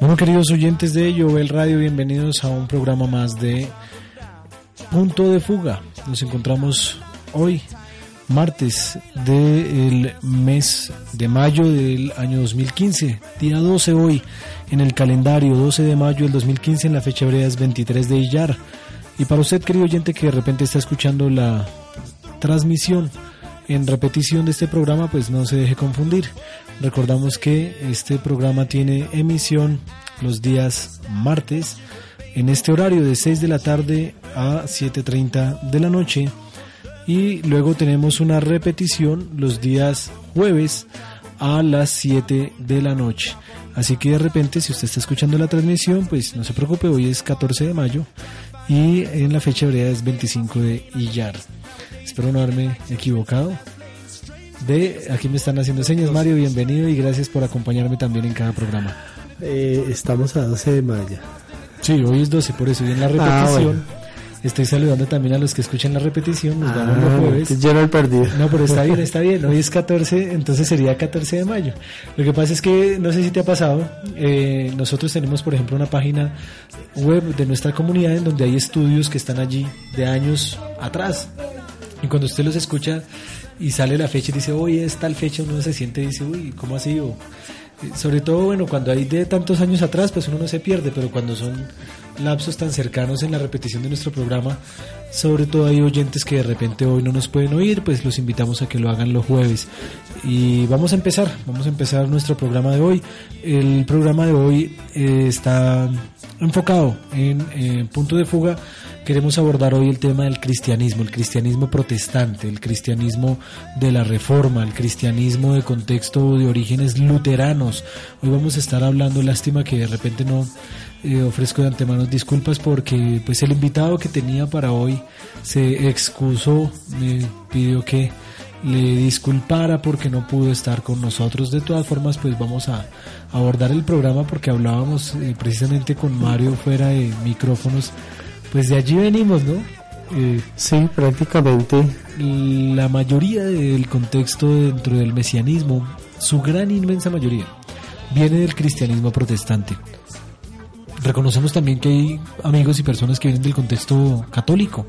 Bueno, queridos oyentes de el Radio, bienvenidos a un programa más de Punto de Fuga. Nos encontramos hoy, martes del mes de mayo del año 2015, día 12 hoy en el calendario, 12 de mayo del 2015, en la fecha hebrea es 23 de Iyar. Y para usted, querido oyente, que de repente está escuchando la transmisión en repetición de este programa, pues no se deje confundir. Recordamos que este programa tiene emisión los días martes en este horario de 6 de la tarde a 7.30 de la noche y luego tenemos una repetición los días jueves a las 7 de la noche. Así que de repente si usted está escuchando la transmisión pues no se preocupe, hoy es 14 de mayo y en la fecha hebrea es 25 de Iyar. Espero no haberme equivocado. De aquí me están haciendo señas, Mario, bienvenido y gracias por acompañarme también en cada programa. Eh, estamos a 12 de mayo. Sí, hoy es 12, por eso y en la ah, repetición. Estoy saludando también a los que escuchan la repetición, nos vamos los ah, jueves. Yo no he perdido. No, pero está bien, está bien. Hoy es 14, entonces sería 14 de mayo. Lo que pasa es que, no sé si te ha pasado, eh, nosotros tenemos, por ejemplo, una página web de nuestra comunidad en donde hay estudios que están allí de años atrás. Y cuando usted los escucha y sale la fecha y dice, hoy es tal fecha, uno se siente y dice, uy, ¿cómo así? O, sobre todo, bueno, cuando hay de tantos años atrás, pues uno no se pierde, pero cuando son lapsos tan cercanos en la repetición de nuestro programa, sobre todo hay oyentes que de repente hoy no nos pueden oír, pues los invitamos a que lo hagan los jueves. Y vamos a empezar, vamos a empezar nuestro programa de hoy. El programa de hoy eh, está enfocado en punto de fuga Queremos abordar hoy el tema del cristianismo, el cristianismo protestante, el cristianismo de la reforma, el cristianismo de contexto de orígenes luteranos. Hoy vamos a estar hablando, lástima que de repente no eh, ofrezco de antemano disculpas porque pues el invitado que tenía para hoy se excusó, me pidió que le disculpara porque no pudo estar con nosotros. De todas formas, pues vamos a abordar el programa porque hablábamos eh, precisamente con Mario fuera de micrófonos pues de allí venimos, ¿no? Eh, sí, prácticamente. La mayoría del contexto dentro del mesianismo, su gran inmensa mayoría, viene del cristianismo protestante. Reconocemos también que hay amigos y personas que vienen del contexto católico.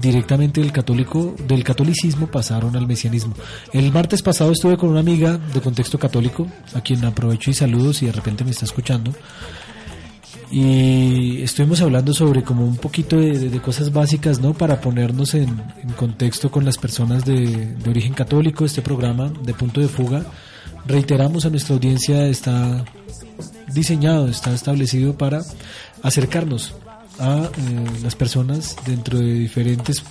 Directamente del católico, del catolicismo pasaron al mesianismo. El martes pasado estuve con una amiga de contexto católico, a quien aprovecho y saludos y de repente me está escuchando y estuvimos hablando sobre como un poquito de, cosas básicas, ¿no? Para ponernos en, contexto con las personas de, origen católico, este programa de punto de fuga. Reiteramos a nuestra audiencia, está diseñado, está establecido para acercarnos a eh, las personas dentro de diferentes eh,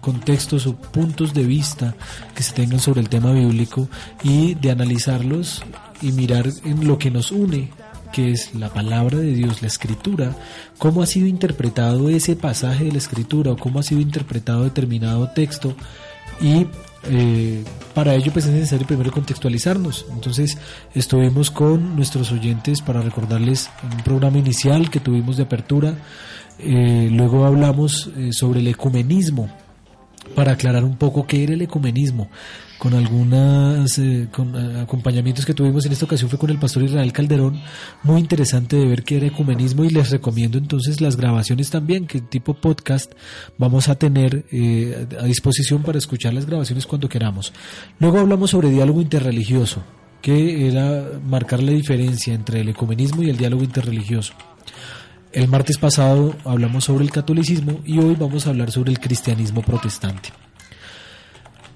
contextos o puntos de vista que se tengan sobre el tema bíblico y de analizarlos y mirar en lo que nos une que es la palabra de Dios, la escritura, cómo ha sido interpretado ese pasaje de la escritura o cómo ha sido interpretado determinado texto y eh, para ello pues es necesario primero contextualizarnos. Entonces estuvimos con nuestros oyentes para recordarles un programa inicial que tuvimos de apertura. Eh, luego hablamos eh, sobre el ecumenismo para aclarar un poco qué era el ecumenismo con algunos eh, acompañamientos que tuvimos en esta ocasión fue con el pastor Israel Calderón, muy interesante de ver que era ecumenismo y les recomiendo entonces las grabaciones también, que tipo podcast vamos a tener a disposición para escuchar las grabaciones cuando queramos. Luego hablamos sobre diálogo interreligioso, que era marcar la diferencia entre el ecumenismo y el diálogo interreligioso. El martes pasado hablamos sobre el catolicismo y hoy vamos a hablar sobre el cristianismo protestante.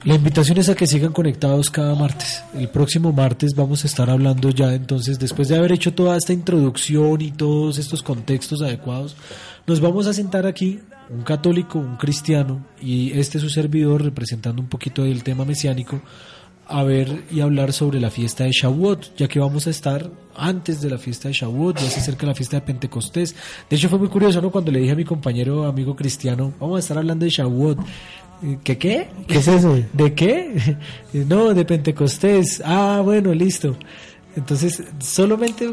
La invitación es a que sigan conectados cada martes. El próximo martes vamos a estar hablando ya entonces, después de haber hecho toda esta introducción y todos estos contextos adecuados, nos vamos a sentar aquí, un católico, un cristiano y este su servidor representando un poquito del tema mesiánico, a ver y hablar sobre la fiesta de Shavuot, ya que vamos a estar antes de la fiesta de Shavuot, ya se acerca la fiesta de Pentecostés. De hecho fue muy curioso, ¿no? Cuando le dije a mi compañero amigo cristiano, vamos a estar hablando de Shavuot. ¿Qué qué? ¿Qué es eso? ¿De qué? No, de Pentecostés. Ah, bueno, listo. Entonces, solamente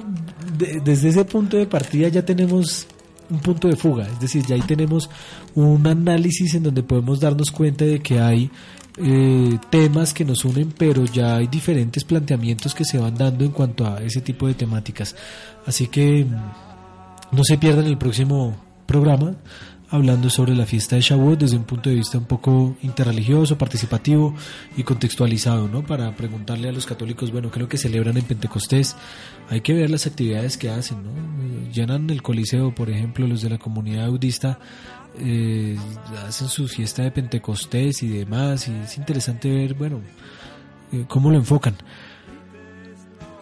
desde ese punto de partida ya tenemos un punto de fuga, es decir, ya ahí tenemos un análisis en donde podemos darnos cuenta de que hay eh, temas que nos unen, pero ya hay diferentes planteamientos que se van dando en cuanto a ese tipo de temáticas. Así que mm, no se pierdan el próximo programa hablando sobre la fiesta de Shavuot desde un punto de vista un poco interreligioso, participativo y contextualizado, ¿no? Para preguntarle a los católicos, bueno, ¿qué es lo que celebran en Pentecostés? Hay que ver las actividades que hacen, ¿no? Llenan el Coliseo, por ejemplo, los de la comunidad budista eh, hacen su fiesta de Pentecostés y demás, y es interesante ver, bueno, eh, cómo lo enfocan.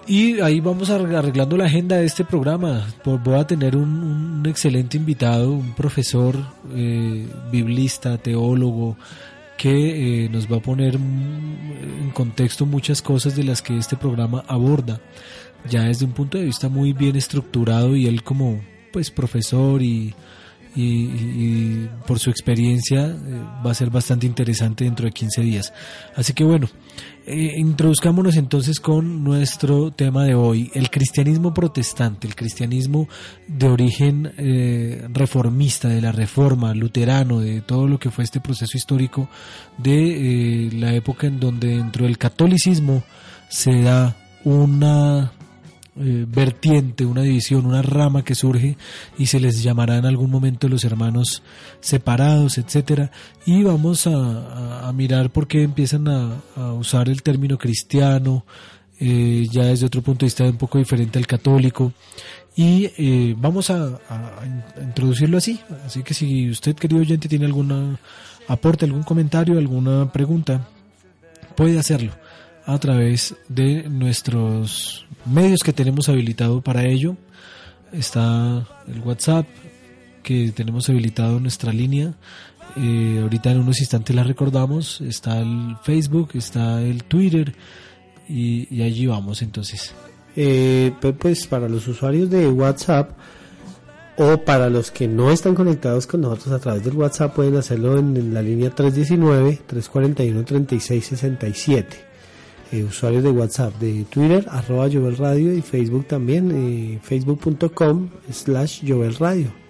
Y ahí vamos arreglando la agenda de este programa. Voy a tener un, excelente invitado, un profesor eh, biblista, teólogo, que eh, nos va a poner en contexto muchas cosas de las que este programa aborda, ya desde un punto de vista muy bien estructurado y él como pues profesor y y, por su experiencia eh, va a ser bastante interesante dentro de 15 días. Así que bueno, eh, introduzcámonos entonces con nuestro tema de hoy, el cristianismo protestante, el cristianismo de origen eh, reformista, de la reforma, luterano, de todo lo que fue este proceso histórico de la época en donde dentro del catolicismo se da una eh, vertiente, una división, una rama que surge y se les llamará en algún momento los hermanos separados, etcétera. Y vamos a, mirar por qué empiezan a, usar el término cristiano, eh, ya desde otro punto de vista un poco diferente al católico. Y eh, vamos a, introducirlo así. Así que si usted, querido oyente, tiene alguna aporte, algún comentario, alguna pregunta, puede hacerlo a través de nuestros medios que tenemos habilitado para ello. Está el WhatsApp que tenemos habilitado nuestra línea. Eh, ahorita en unos instantes la recordamos. Está el Facebook, está el Twitter y, allí vamos entonces. Eh, pues para los usuarios de WhatsApp o para los que no están conectados con nosotros a través del WhatsApp pueden hacerlo en, la línea 319-341-3667 eh, usuarios de WhatsApp, de Twitter, arroba Jovel Radio y Facebook también, eh, facebook.com slash Jovel Radio.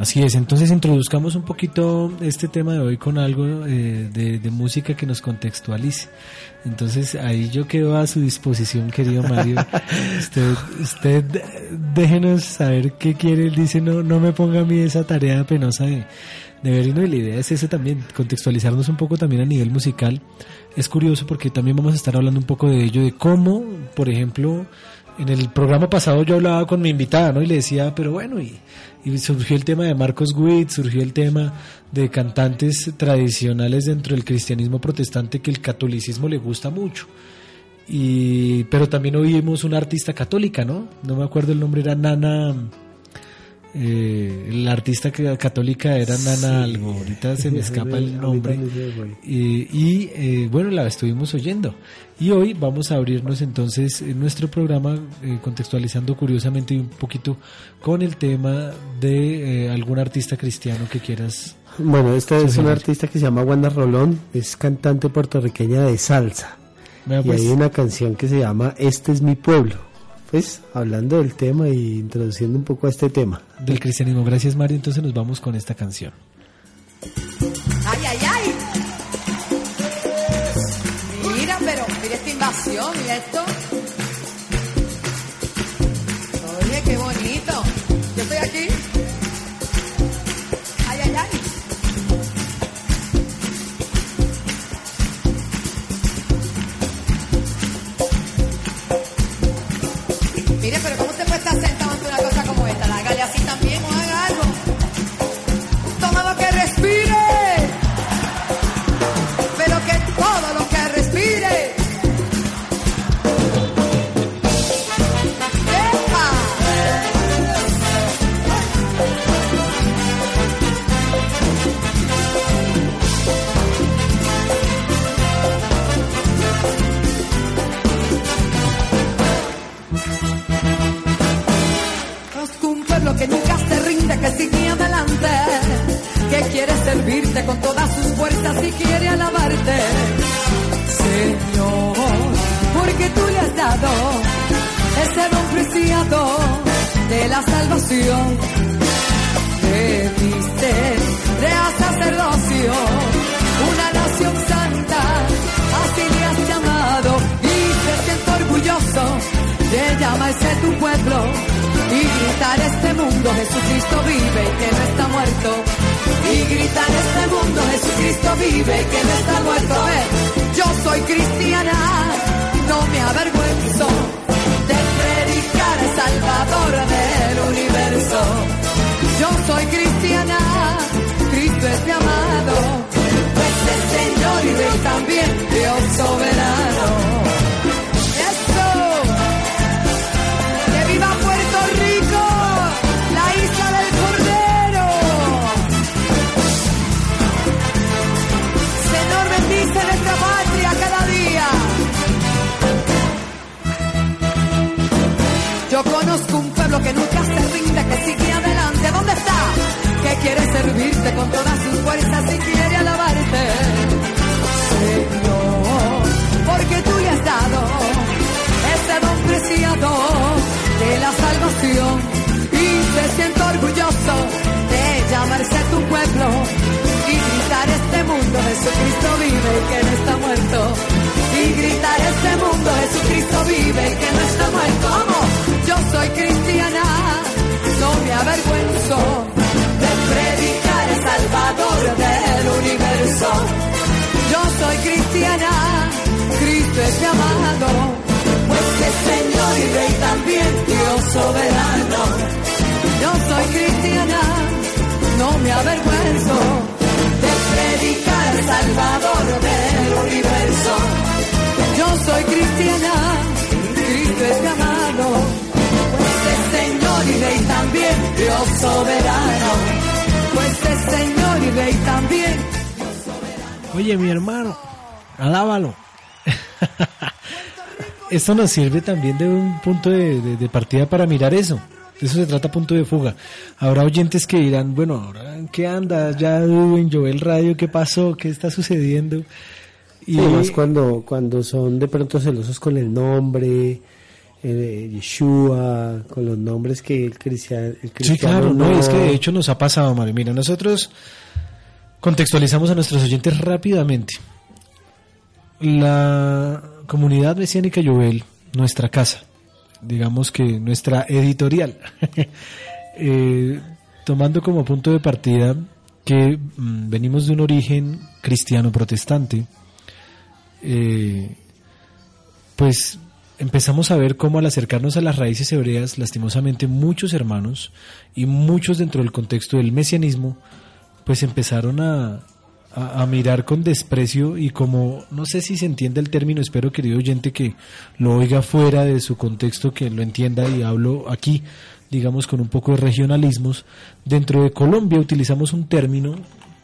Así es, entonces introduzcamos un poquito este tema de hoy con algo eh, de, música que nos contextualice. Entonces ahí yo quedo a su disposición, querido Mario. usted, usted déjenos saber qué quiere. Él dice, no, no me ponga a mí esa tarea penosa de, de y la idea es ese también, contextualizarnos un poco también a nivel musical. Es curioso porque también vamos a estar hablando un poco de ello, de cómo, por ejemplo, en el programa pasado yo hablaba con mi invitada, ¿no? Y le decía, pero bueno, y, surgió el tema de Marcos Witt, surgió el tema de cantantes tradicionales dentro del cristianismo protestante que el catolicismo le gusta mucho. Y, pero también oímos una artista católica, ¿no? No me acuerdo el nombre, era Nana eh, la artista católica era Nana algo, ahorita se me escapa el nombre. y eh, bueno, la estuvimos oyendo. Y hoy vamos a abrirnos entonces en nuestro programa eh, contextualizando curiosamente un poquito con el tema de eh, algún artista cristiano que quieras. Bueno, esta es una artista que se llama Wanda Rolón, es cantante puertorriqueña de salsa. y pues. hay una canción que se llama Este es mi pueblo pues hablando del tema y introduciendo un poco a este tema. Del cristianismo. Gracias Mario, entonces nos vamos con esta canción. Ay, ay, ay. Mira, pero mira esta invasión, mira esto. Conozco un pueblo que nunca se rinde, que sigue adelante. ¿Dónde está? Que quiere servirte con todas sus fuerzas y quiere alabarte. Señor, porque tú le has dado ese don preciado de la salvación. Y te siento orgulloso de llamarse tu pueblo y gritar este mundo, Jesucristo vive y que no está muerto. Y gritar este mundo, Jesucristo vive y que no está muerto. Soy cristiana, no me avergüenzo de predicar el Salvador del universo. Yo soy cristiana, Cristo es mi amado, pues es Señor y Rey también, Dios soberano. Yo soy cristiana, no me avergüenzo de predicar el Salvador del universo. Yo soy cristiana, Cristo es mi amado y Rey también, Dios soberano. Pues es Señor y Rey también. Oye, mi hermano, alábalo. Esto nos sirve también de un punto de, partida para mirar eso. De eso se trata punto de fuga. Habrá oyentes que dirán, bueno, ahora qué anda? Ya en Joel Radio, ¿qué pasó? ¿Qué está sucediendo? Y además cuando, cuando son de pronto celosos con el nombre, eh, Yeshua, con los nombres que el cristiano... sí, claro, no, es que de hecho nos ha pasado, Mario. Mira, nosotros contextualizamos a nuestros oyentes rápidamente. La comunidad mesiánica Jovel, nuestra casa, digamos que nuestra editorial, eh, tomando como punto de partida que mm, venimos de un origen cristiano protestante, eh, pues empezamos a ver cómo al acercarnos a las raíces hebreas, lastimosamente muchos hermanos y muchos dentro del contexto del mesianismo, pues empezaron a, mirar con desprecio y como no sé si se entiende el término, espero querido oyente que lo oiga fuera de su contexto, que lo entienda y hablo aquí, digamos con un poco de regionalismos, dentro de Colombia utilizamos un término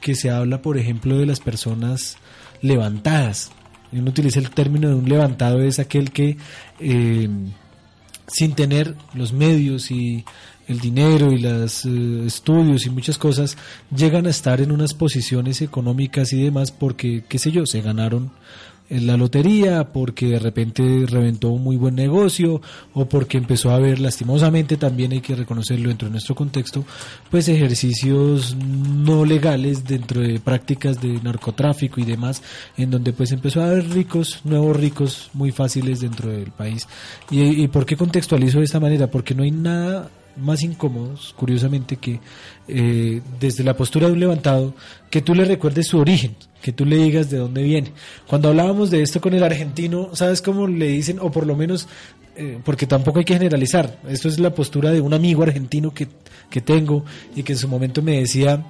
que se habla, por ejemplo, de las personas levantadas, uno utiliza el término de un levantado, es aquel que eh, sin tener los medios y el dinero y los eh, estudios y muchas cosas llegan a estar en unas posiciones económicas y demás porque, qué sé yo, se ganaron en la lotería, porque de repente reventó un muy buen negocio o porque empezó a haber lastimosamente también hay que reconocerlo dentro de nuestro contexto, pues ejercicios no legales dentro de prácticas de narcotráfico y demás, en donde pues empezó a haber ricos, nuevos ricos muy fáciles dentro del país. ¿Y, por qué contextualizo de esta manera? Porque no hay nada más incómodos, curiosamente, que eh, desde la postura de un levantado, que tú le recuerdes su origen, que tú le digas de dónde viene. Cuando hablábamos de esto con el argentino, ¿sabes cómo le dicen? O por lo menos, eh, porque tampoco hay que generalizar, esto es la postura de un amigo argentino que, que tengo y que en su momento me decía,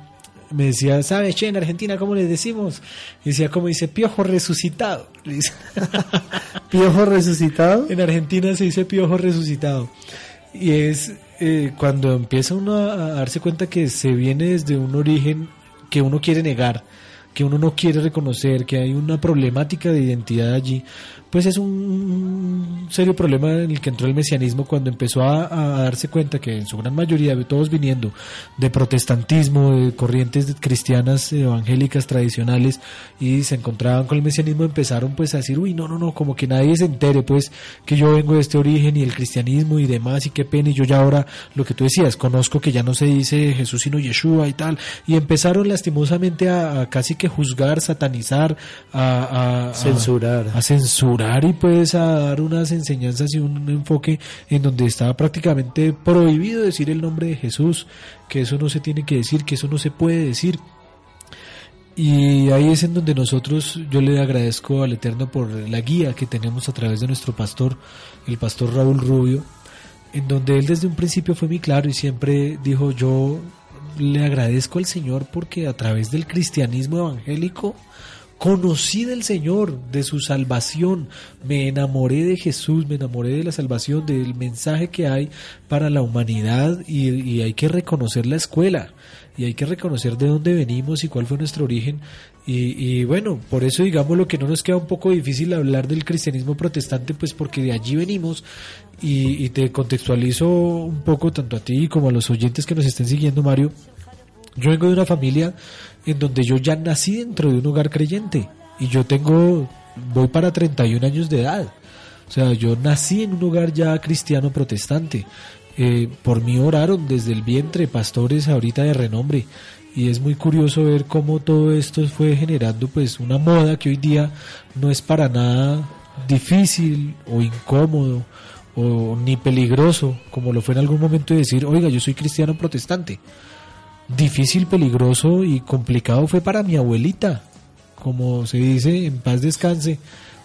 me decía, ¿sabes, che, en Argentina cómo le decimos? Y decía, como dice, piojo resucitado. ¿Piojo resucitado? En Argentina se dice piojo resucitado. Y es eh, cuando empieza uno a, darse cuenta que se viene desde un origen que uno quiere negar, que uno no quiere reconocer, que hay una problemática de identidad allí, pues es un serio problema en el que entró el mesianismo cuando empezó a, darse cuenta que en su gran mayoría, todos viniendo de protestantismo, de corrientes cristianas evangélicas tradicionales y se encontraban con el mesianismo, empezaron pues a decir, uy, no, no, no, como que nadie se entere pues que yo vengo de este origen y el cristianismo y demás y qué pena y yo ya ahora lo que tú decías, conozco que ya no se dice Jesús sino Yeshua y tal y empezaron lastimosamente a, casi que juzgar, satanizar, a, censurar. A, censurar y pues a dar unas enseñanzas y un enfoque en donde estaba prácticamente prohibido decir el nombre de Jesús, que eso no se tiene que decir, que eso no se puede decir. Y ahí es en donde nosotros, yo le agradezco al Eterno por la guía que tenemos a través de nuestro pastor, el pastor Raúl Rubio, en donde él desde un principio fue muy claro y siempre dijo, yo le agradezco al Señor porque a través del cristianismo evangélico conocí del Señor, de su salvación, me enamoré de Jesús, me enamoré de la salvación, del mensaje que hay para la humanidad y, hay que reconocer la escuela y hay que reconocer de dónde venimos y cuál fue nuestro origen. Y, bueno, por eso digamos lo que no nos queda un poco difícil hablar del cristianismo protestante, pues porque de allí venimos y, y te contextualizo un poco tanto a ti como a los oyentes que nos estén siguiendo, Mario. Yo vengo de una familia en donde yo ya nací dentro de un hogar creyente y yo tengo, voy para 31 años de edad. O sea, yo nací en un hogar ya cristiano protestante. Eh, por mí oraron desde el vientre pastores ahorita de renombre y es muy curioso ver cómo todo esto fue generando pues una moda que hoy día no es para nada difícil o incómodo o ni peligroso como lo fue en algún momento de decir oiga yo soy cristiano protestante difícil, peligroso y complicado fue para mi abuelita, como se dice, en paz descanse,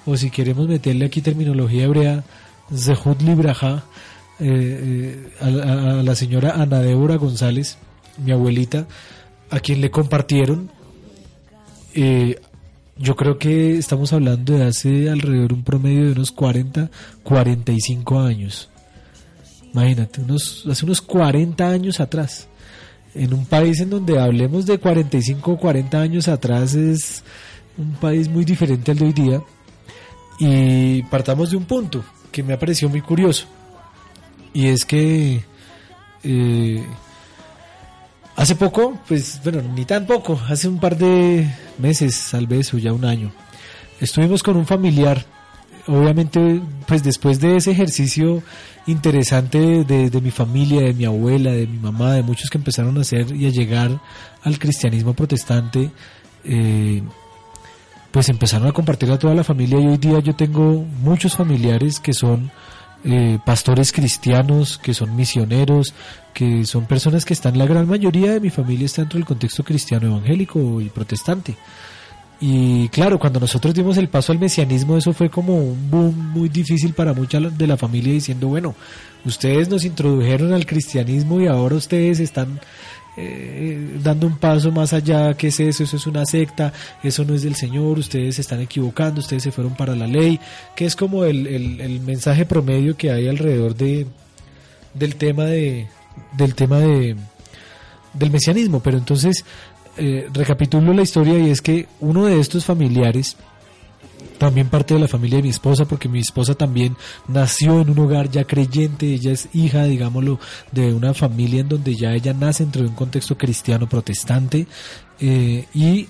o si queremos meterle aquí terminología hebrea, Zehut Libraja, eh, eh, a, la señora Ana Débora González, mi abuelita, a quien le compartieron. Eh, yo creo que estamos hablando de hace alrededor un promedio de unos 40, 45 años. Imagínate, unos, hace unos 40 años atrás en un país en donde hablemos de 45 o 40 años atrás es un país muy diferente al de hoy día. Y partamos de un punto que me ha parecido muy curioso. Y es que eh, hace poco, pues bueno, ni tan poco, hace un par de meses tal vez o ya un año, estuvimos con un familiar obviamente, pues después de ese ejercicio interesante de, mi familia, de mi abuela, de mi mamá, de muchos que empezaron a hacer y a llegar al cristianismo protestante, eh, pues empezaron a compartir a toda la familia y hoy día yo tengo muchos familiares que son eh, pastores cristianos, que son misioneros, que son personas que están, la gran mayoría de mi familia está dentro del contexto cristiano evangélico y protestante. Y claro, cuando nosotros dimos el paso al mesianismo, eso fue como un boom muy difícil para mucha de la familia diciendo, bueno, ustedes nos introdujeron al cristianismo y ahora ustedes están eh, dando un paso más allá, ¿qué es eso? Eso es una secta, eso no es del Señor, ustedes se están equivocando, ustedes se fueron para la ley, que es como el, el, el mensaje promedio que hay alrededor de del tema de del tema de del mesianismo, pero entonces eh, recapitulo la historia y es que uno de estos familiares, también parte de la familia de mi esposa, porque mi esposa también nació en un hogar ya creyente, ella es hija, digámoslo, de una familia en donde ya ella nace dentro de un contexto cristiano protestante eh, y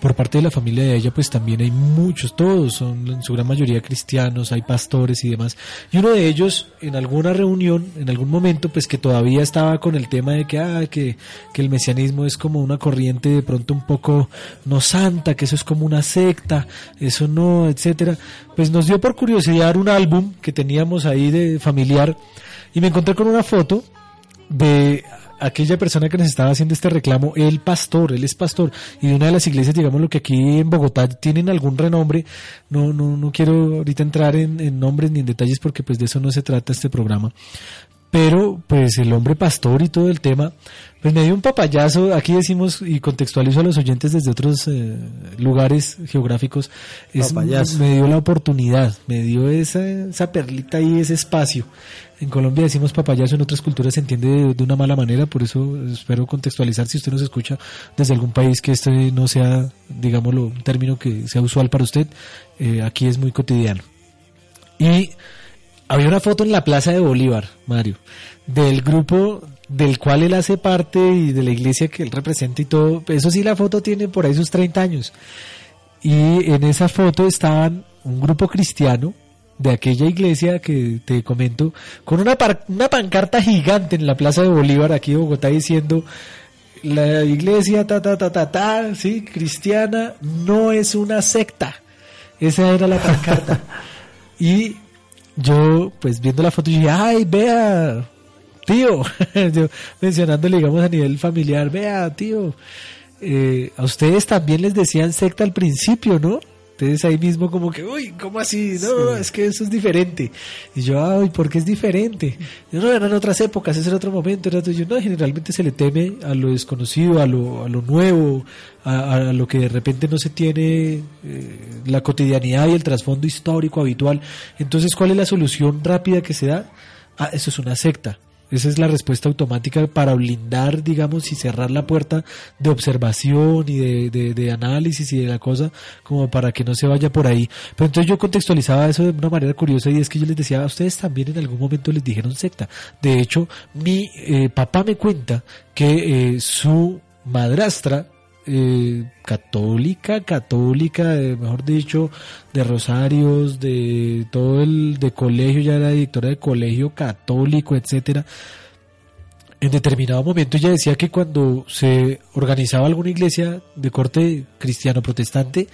por parte de la familia de ella, pues también hay muchos, todos son en su gran mayoría cristianos, hay pastores y demás. Y uno de ellos, en alguna reunión, en algún momento, pues que todavía estaba con el tema de que, ah, que, que el mesianismo es como una corriente de pronto un poco no santa, que eso es como una secta, eso no, etcétera, pues nos dio por curiosidad un álbum que teníamos ahí de familiar y me encontré con una foto de aquella persona que nos estaba haciendo este reclamo, el pastor, él es pastor, y una de las iglesias, digamos lo que aquí en Bogotá tienen algún renombre, no, no, no quiero ahorita entrar en, nombres ni en detalles porque pues de eso no se trata este programa, pero pues el hombre pastor y todo el tema, pues me dio un papayazo, aquí decimos y contextualizo a los oyentes desde otros eh, lugares geográficos, es, me dio la oportunidad, me dio esa, esa perlita y ese espacio. En Colombia decimos papayazo, en otras culturas se entiende de, una mala manera, por eso espero contextualizar si usted nos escucha desde algún país que este no sea, digámoslo, un término que sea usual para usted, eh, aquí es muy cotidiano. Y había una foto en la Plaza de Bolívar, Mario, del grupo del cual él hace parte y de la iglesia que él representa y todo. Eso sí, la foto tiene por ahí sus 30 años. Y en esa foto estaban un grupo cristiano de aquella iglesia que te comento, con una, una pancarta gigante en la Plaza de Bolívar, aquí de Bogotá, diciendo, la iglesia, ta, ta, ta, ta, ta, sí, cristiana, no es una secta. Esa era la pancarta. y yo, pues viendo la foto, dije, ay, vea, tío, yo, mencionándole, digamos, a nivel familiar, vea, tío, eh, a ustedes también les decían secta al principio, ¿no? Entonces ahí mismo como que, uy, ¿cómo así? No, es que eso es diferente. Y yo, ay, ¿por qué es diferente? Yo, no, eran otras épocas, ese era otro momento. Era yo, no, generalmente se le teme a lo desconocido, a lo, a lo nuevo, a, lo que de repente no se tiene eh, la cotidianidad y el trasfondo histórico habitual. Entonces, ¿cuál es la solución rápida que se da? Ah, eso es una secta. Esa es la respuesta automática para blindar, digamos, y cerrar la puerta de observación y de, análisis y de la cosa, como para que no se vaya por ahí. Pero entonces yo contextualizaba eso de una manera curiosa y es que yo les decía, a ustedes también en algún momento les dijeron secta. De hecho, mi eh, papá me cuenta que eh, su madrastra eh, católica, católica, mejor dicho, de Rosarios, de todo el de colegio, ya era directora de colegio católico, etcétera. En determinado momento ella decía que cuando se organizaba alguna iglesia de corte cristiano protestante,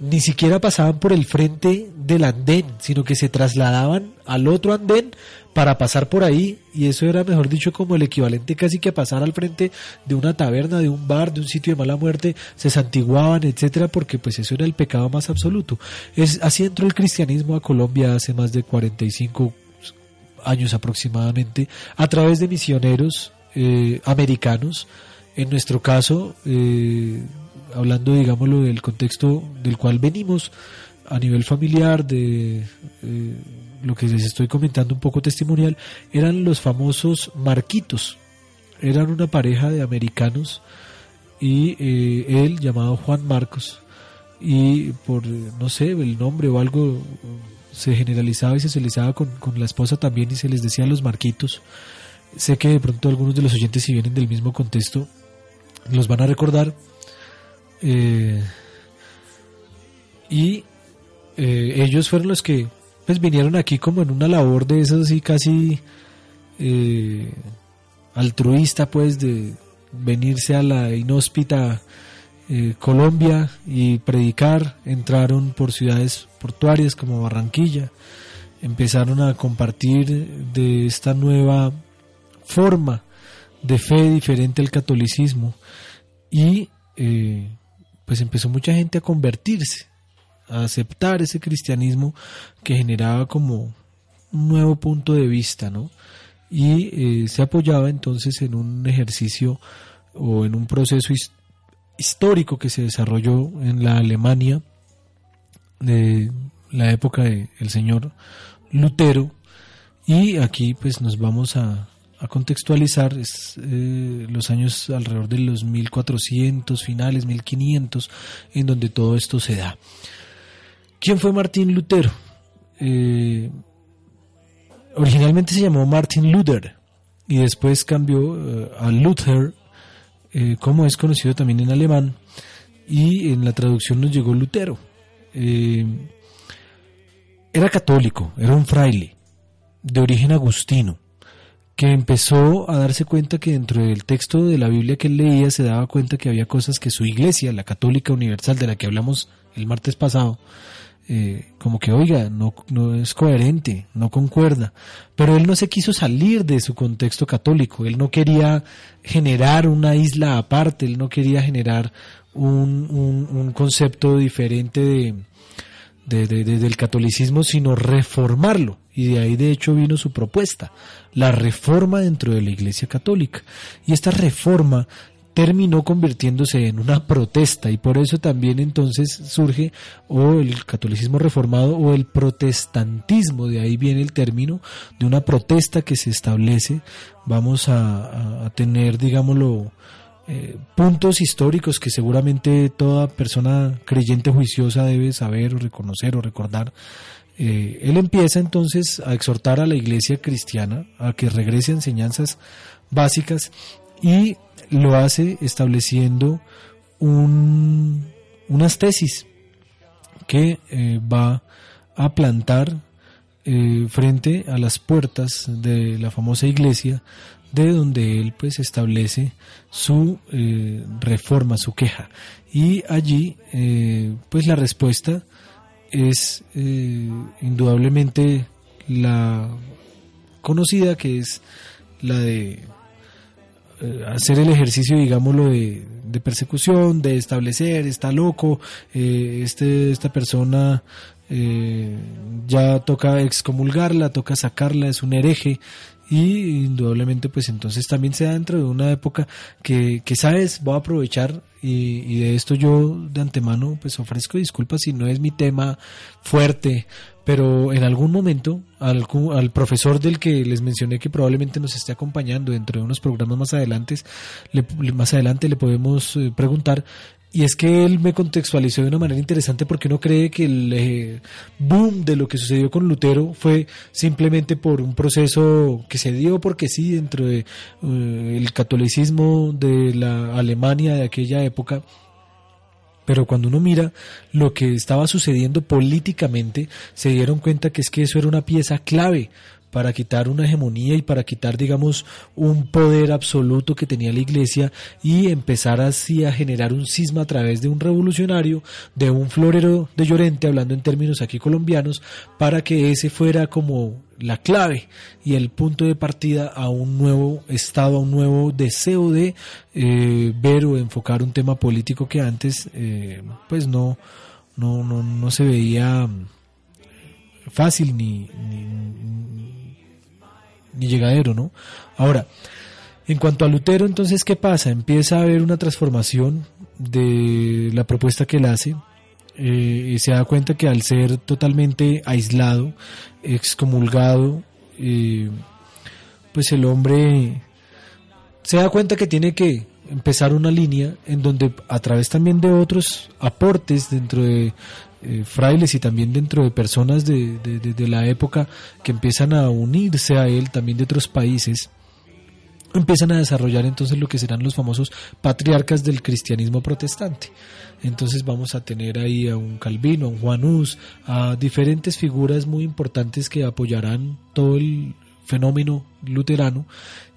ni siquiera pasaban por el frente del andén, sino que se trasladaban al otro andén para pasar por ahí y eso era, mejor dicho, como el equivalente casi que a pasar al frente de una taberna, de un bar, de un sitio de mala muerte, se santiguaban, etcétera, porque pues eso era el pecado más absoluto. Es así entró el cristianismo a Colombia hace más de 45 años aproximadamente a través de misioneros eh, americanos. En nuestro caso, eh, hablando, digámoslo, del contexto del cual venimos a nivel familiar, de eh, lo que les estoy comentando un poco testimonial, eran los famosos Marquitos. Eran una pareja de americanos y eh, él, llamado Juan Marcos, y por, no sé, el nombre o algo, se generalizaba y se socializaba con, con la esposa también y se les decía los Marquitos. Sé que de pronto algunos de los oyentes, si vienen del mismo contexto, los van a recordar eh, y eh, ellos fueron los que pues vinieron aquí como en una labor de eso así casi eh, altruista pues de venirse a la inhóspita Colombia y predicar. Entraron por ciudades portuarias como Barranquilla. Empezaron a compartir de esta nueva forma de fe diferente al catolicismo. Y pues empezó mucha gente a convertirse, a aceptar ese cristianismo que generaba como un nuevo punto de vista, ¿no? Y eh, se apoyaba entonces en un ejercicio o en un proceso histórico que se desarrolló en la Alemania de la época del señor Lutero y aquí pues nos vamos a, a contextualizar es eh, los años alrededor de los 1400 finales 1500 en donde todo esto se da. Quién fue Martín Lutero eh, originalmente se llamó Martin Luther y después cambió eh, a Luther como es conocido también en alemán y en la traducción nos llegó Lutero. Era católico era un fraile de origen agustino que empezó a darse cuenta que dentro del texto de la Biblia que él leía se daba cuenta que había cosas que su iglesia, la católica universal de la que hablamos el martes pasado, eh, como que oiga, no, no es coherente, no concuerda. Pero él no se quiso salir de su contexto católico, él no quería generar una isla aparte, él no quería generar un, un, concepto diferente de, de, del catolicismo, sino reformarlo y de ahí de hecho vino su propuesta, la reforma dentro de la Iglesia Católica. Y esta reforma terminó convirtiéndose en una protesta y por eso también entonces surge o el catolicismo reformado o el protestantismo, de ahí viene el término de una protesta que se establece, vamos a, tener, digámoslo, eh, puntos históricos que seguramente toda persona creyente juiciosa debe saber o reconocer o recordar. Eh, él empieza entonces a exhortar a la iglesia cristiana a que regrese a enseñanzas básicas y lo hace estableciendo un, unas tesis que eh, va a plantar eh, frente a las puertas de la famosa iglesia de donde él pues establece su reforma, su queja. Y allí pues la respuesta es indudablemente la conocida que es la de eh, hacer el ejercicio, digámoslo, de, de, persecución, de establecer, está loco, eh, este, esta persona eh, ya toca excomulgarla, toca sacarla, es un hereje, y indudablemente pues entonces también se da dentro de una época que, que sabes, voy a aprovechar y, y, de esto yo de antemano pues ofrezco disculpas si no es mi tema fuerte, pero en algún momento al, al profesor del que les mencioné que probablemente nos esté acompañando dentro de unos programas más adelante, le, más adelante le podemos eh, preguntar y es que él me contextualizó de una manera interesante porque uno cree que el eh, boom de lo que sucedió con Lutero fue simplemente por un proceso que se dio porque sí dentro de eh, catolicismo de la Alemania de aquella época. Pero cuando uno mira lo que estaba sucediendo políticamente, se dieron cuenta que es que eso era una pieza clave para quitar una hegemonía y para quitar, digamos, un poder absoluto que tenía la iglesia y empezar así a generar un cisma a través de un revolucionario, de un florero de Llorente, hablando en términos aquí colombianos, para que ese fuera como la clave y el punto de partida a un nuevo estado, a un nuevo deseo de eh, ver o enfocar un tema político que antes eh, pues no, no, no, no se veía fácil ni, ni llegadero, ¿no? Ahora, en cuanto a Lutero, entonces, ¿qué pasa? Empieza a haber una transformación de la propuesta que él hace. Eh, y se da cuenta que al ser totalmente aislado, excomulgado, eh, pues el hombre se da cuenta que tiene que empezar una línea en donde a través también de otros aportes dentro de eh, frailes y también dentro de personas de, de, la época que empiezan a unirse a él, también de otros países, empiezan a desarrollar entonces lo que serán los famosos patriarcas del cristianismo protestante. Entonces vamos a tener ahí a un Calvino, a un Juan a diferentes figuras muy importantes que apoyarán todo el fenómeno luterano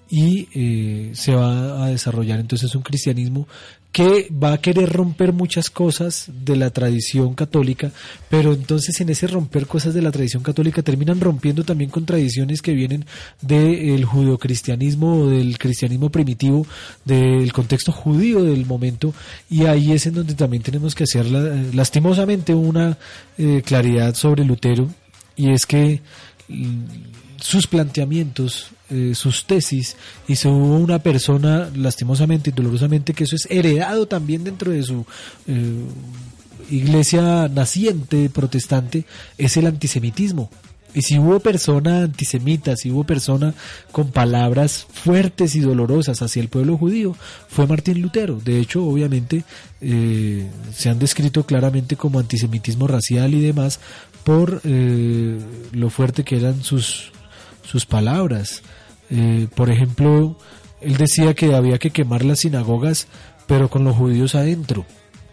y eh, se va a desarrollar entonces un cristianismo que va a querer romper muchas cosas de la tradición católica, pero entonces en ese romper cosas de la tradición católica terminan rompiendo también con tradiciones que vienen del judeocristianismo o del cristianismo primitivo, del contexto judío del momento, y ahí es en donde también tenemos que hacer lastimosamente una eh, claridad sobre Lutero, y es que mm, sus planteamientos eh, sus tesis y se hubo una persona lastimosamente y dolorosamente que eso es heredado también dentro de su eh, iglesia naciente protestante es el antisemitismo y si hubo persona antisemita, si hubo persona con palabras fuertes y dolorosas hacia el pueblo judío, fue Martín Lutero. De hecho, obviamente, eh, se han descrito claramente como antisemitismo racial y demás por lo fuerte que eran sus, sus palabras. Eh, por ejemplo, él decía que había que quemar las sinagogas, pero con los judíos adentro.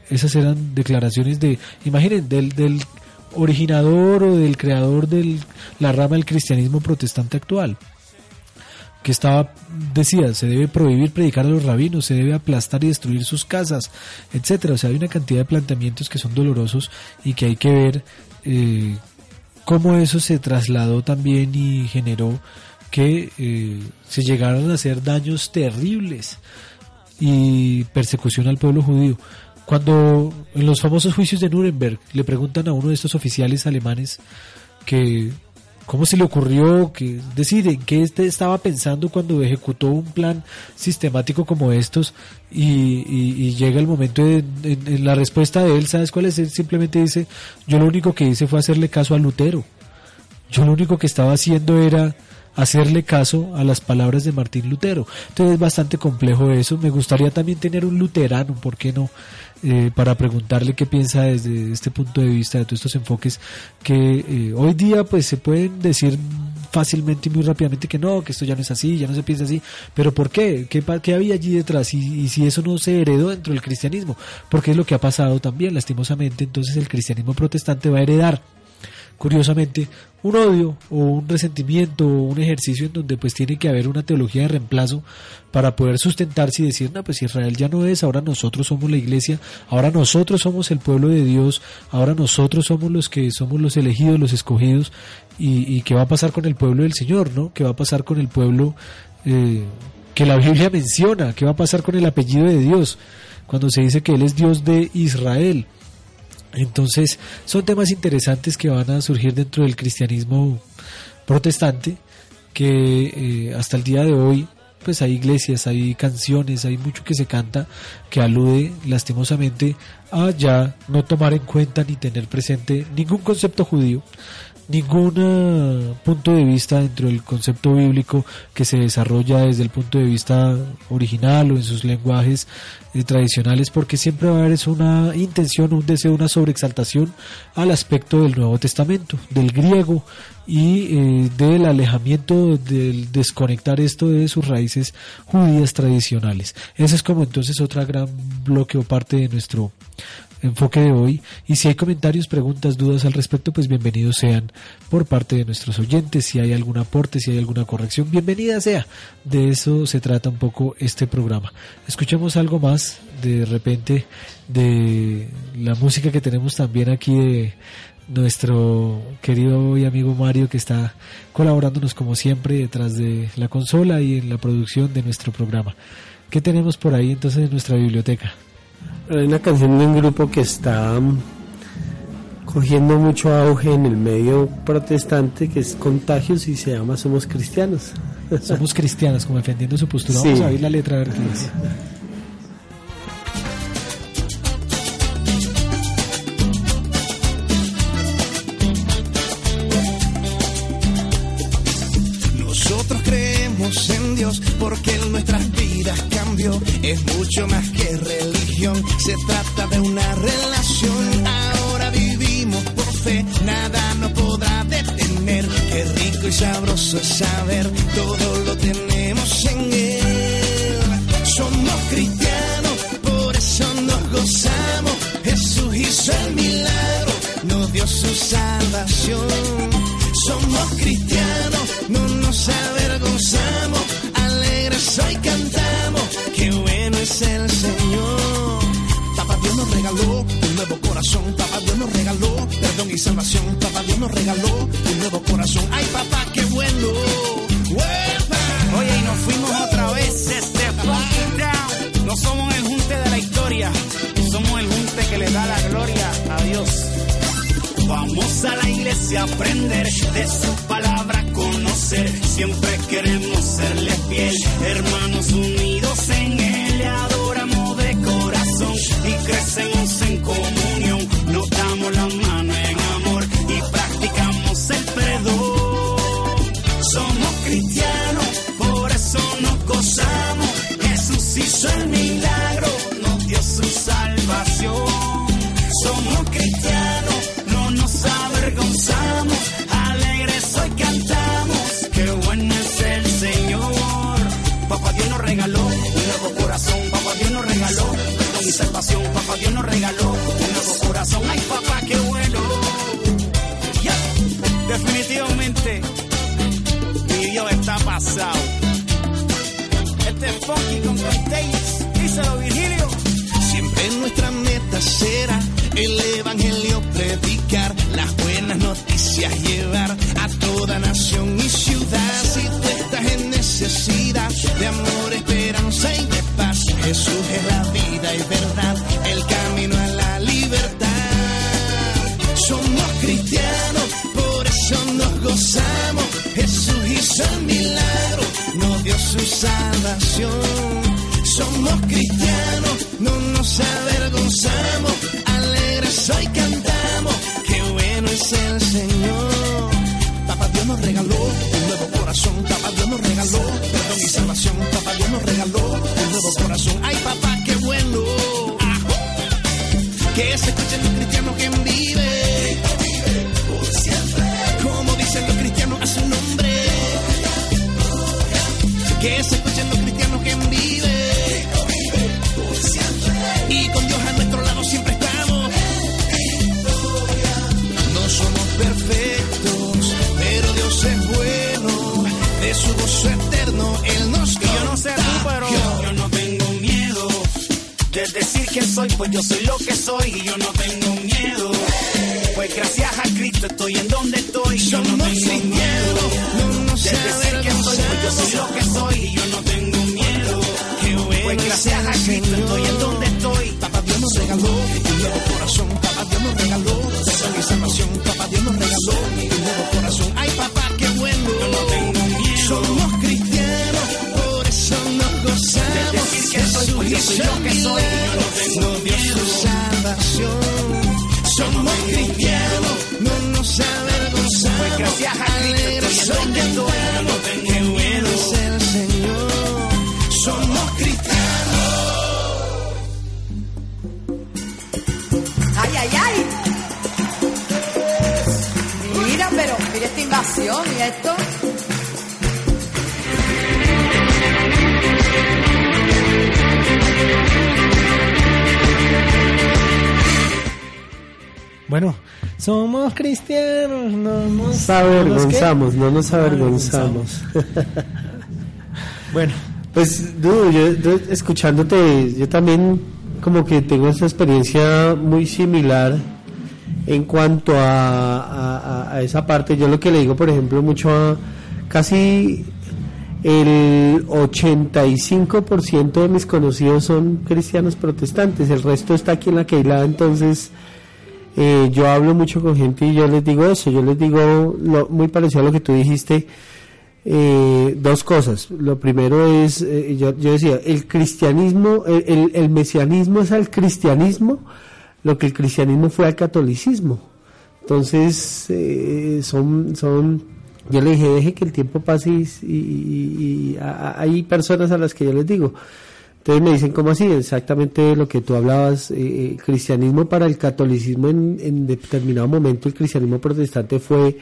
Esas eran declaraciones de, imaginen, del, del originador o del creador de la rama del cristianismo protestante actual que estaba, decía, se debe prohibir predicar a los rabinos, se debe aplastar y destruir sus casas, etcétera. O sea, hay una cantidad de planteamientos que son dolorosos y que hay que ver eh, cómo eso se trasladó también y generó que eh, se llegaron a hacer daños terribles y persecución al pueblo judío. Cuando en los famosos juicios de Nuremberg le preguntan a uno de estos oficiales alemanes que ¿Cómo se le ocurrió? que decide ¿En qué este estaba pensando cuando ejecutó un plan sistemático como estos? Y, llega el momento de en, la respuesta de él, ¿sabes cuál es? Él simplemente dice, yo lo único que hice fue hacerle caso a Lutero. Yo lo único que estaba haciendo era hacerle caso a las palabras de Martín Lutero. Entonces es bastante complejo eso. Me gustaría también tener un luterano, ¿por qué no? Eh, para preguntarle qué piensa desde este punto de vista de todos estos enfoques que eh, hoy día pues se pueden decir fácilmente y muy rápidamente que no, que esto ya no es así, ya no se piensa así, pero ¿por qué? ¿Qué, qué había allí detrás? Y, y, si eso no se heredó dentro del cristianismo, porque es lo que ha pasado también, lastimosamente, entonces el cristianismo protestante va a heredar curiosamente, un odio o un resentimiento o un ejercicio en donde pues tiene que haber una teología de reemplazo para poder sustentarse y decir, no, pues Israel ya no es, ahora nosotros somos la iglesia, ahora nosotros somos el pueblo de Dios, ahora nosotros somos los que somos los elegidos, los escogidos, y, qué va a pasar con el pueblo del Señor, ¿no? ¿Qué va a pasar con el pueblo eh, que la Biblia menciona? ¿Qué va a pasar con el apellido de Dios? Cuando se dice que Él es Dios de Israel. Entonces, son temas interesantes que van a surgir dentro del cristianismo protestante, que eh, hasta el día de hoy, pues hay iglesias, hay canciones, hay mucho que se canta que alude lastimosamente a ya no tomar en cuenta ni tener presente ningún concepto judío, ningún punto de vista dentro del concepto bíblico que se desarrolla desde el punto de vista original o en sus lenguajes eh, tradicionales, porque siempre va a haber una intención, un deseo, una sobreexaltación al aspecto del Nuevo Testamento, del griego y eh, del alejamiento, del desconectar esto de sus raíces judías tradicionales. Ese es como entonces otra gran bloque o parte de nuestro enfoque de hoy. Y si hay comentarios, preguntas, dudas al respecto, pues bienvenidos sean por parte de nuestros oyentes. Si hay algún aporte, si hay alguna corrección, bienvenida sea. De eso se trata un poco este programa. Escuchemos algo más de repente de la música que tenemos también aquí de nuestro querido y amigo Mario que está colaborándonos como siempre detrás de la consola y en la producción de nuestro programa. ¿Qué tenemos por ahí entonces en nuestra biblioteca? Hay una canción de un grupo que está mm, cogiendo mucho auge en el medio protestante que es Contagios y se llama Somos Cristianos. Somos cristianos, como defendiendo su postura. Vamos a ver la letra a ver qué dice. Es saber, todo lo tenemos en Él. Somos cristianos, por eso nos gozamos. Jesús hizo el milagro, nos dio su salvación. Somos cristianos, no nos avergonzamos, alegres hoy cantamos, qué bueno es el Señor nos regaló un nuevo corazón. Papá Dios nos regaló perdón y salvación. Papá Dios nos regaló un nuevo corazón. Ay, papá. Oye, y nos fuimos otra vez este down. No somos el junte de la historia, somos el junte que le da la gloria a Dios. Vamos a la iglesia a aprender de su palabra, conocer. Siempre queremos serle fiel, hermanos unidos en él. Le adoramos de corazón y crecemos Somos Este es funky con díselo Virgilio. Siempre nuestra meta será el evangelio predicar, las buenas noticias llevar a toda nación y ciudad. Si tú estás en necesidad de amor, Bueno, somos cristianos, no nos avergonzamos, no nos avergonzamos. bueno, pues du, yo, yo escuchándote, yo también como que tengo esa experiencia muy similar en cuanto a, esa parte. Yo lo que le digo, por ejemplo, mucho a casi el 85% de mis conocidos son cristianos protestantes, el resto está aquí en la Keila, entonces eh, yo hablo mucho con gente y yo les digo eso, yo les digo lo, muy parecido a lo que tú dijiste, eh, dos cosas. Lo primero es, eh, yo, yo decía, el cristianismo, el, el- el mesianismo es al cristianismo lo que el cristianismo fue al catolicismo. Entonces, eh, son, son, yo le dije, deje que el tiempo pase y, hay personas a las que yo les digo. Entonces me dicen, ¿cómo así? Exactamente lo que tú hablabas, eh, eh, cristianismo para el catolicismo en, en determinado momento, el cristianismo protestante fue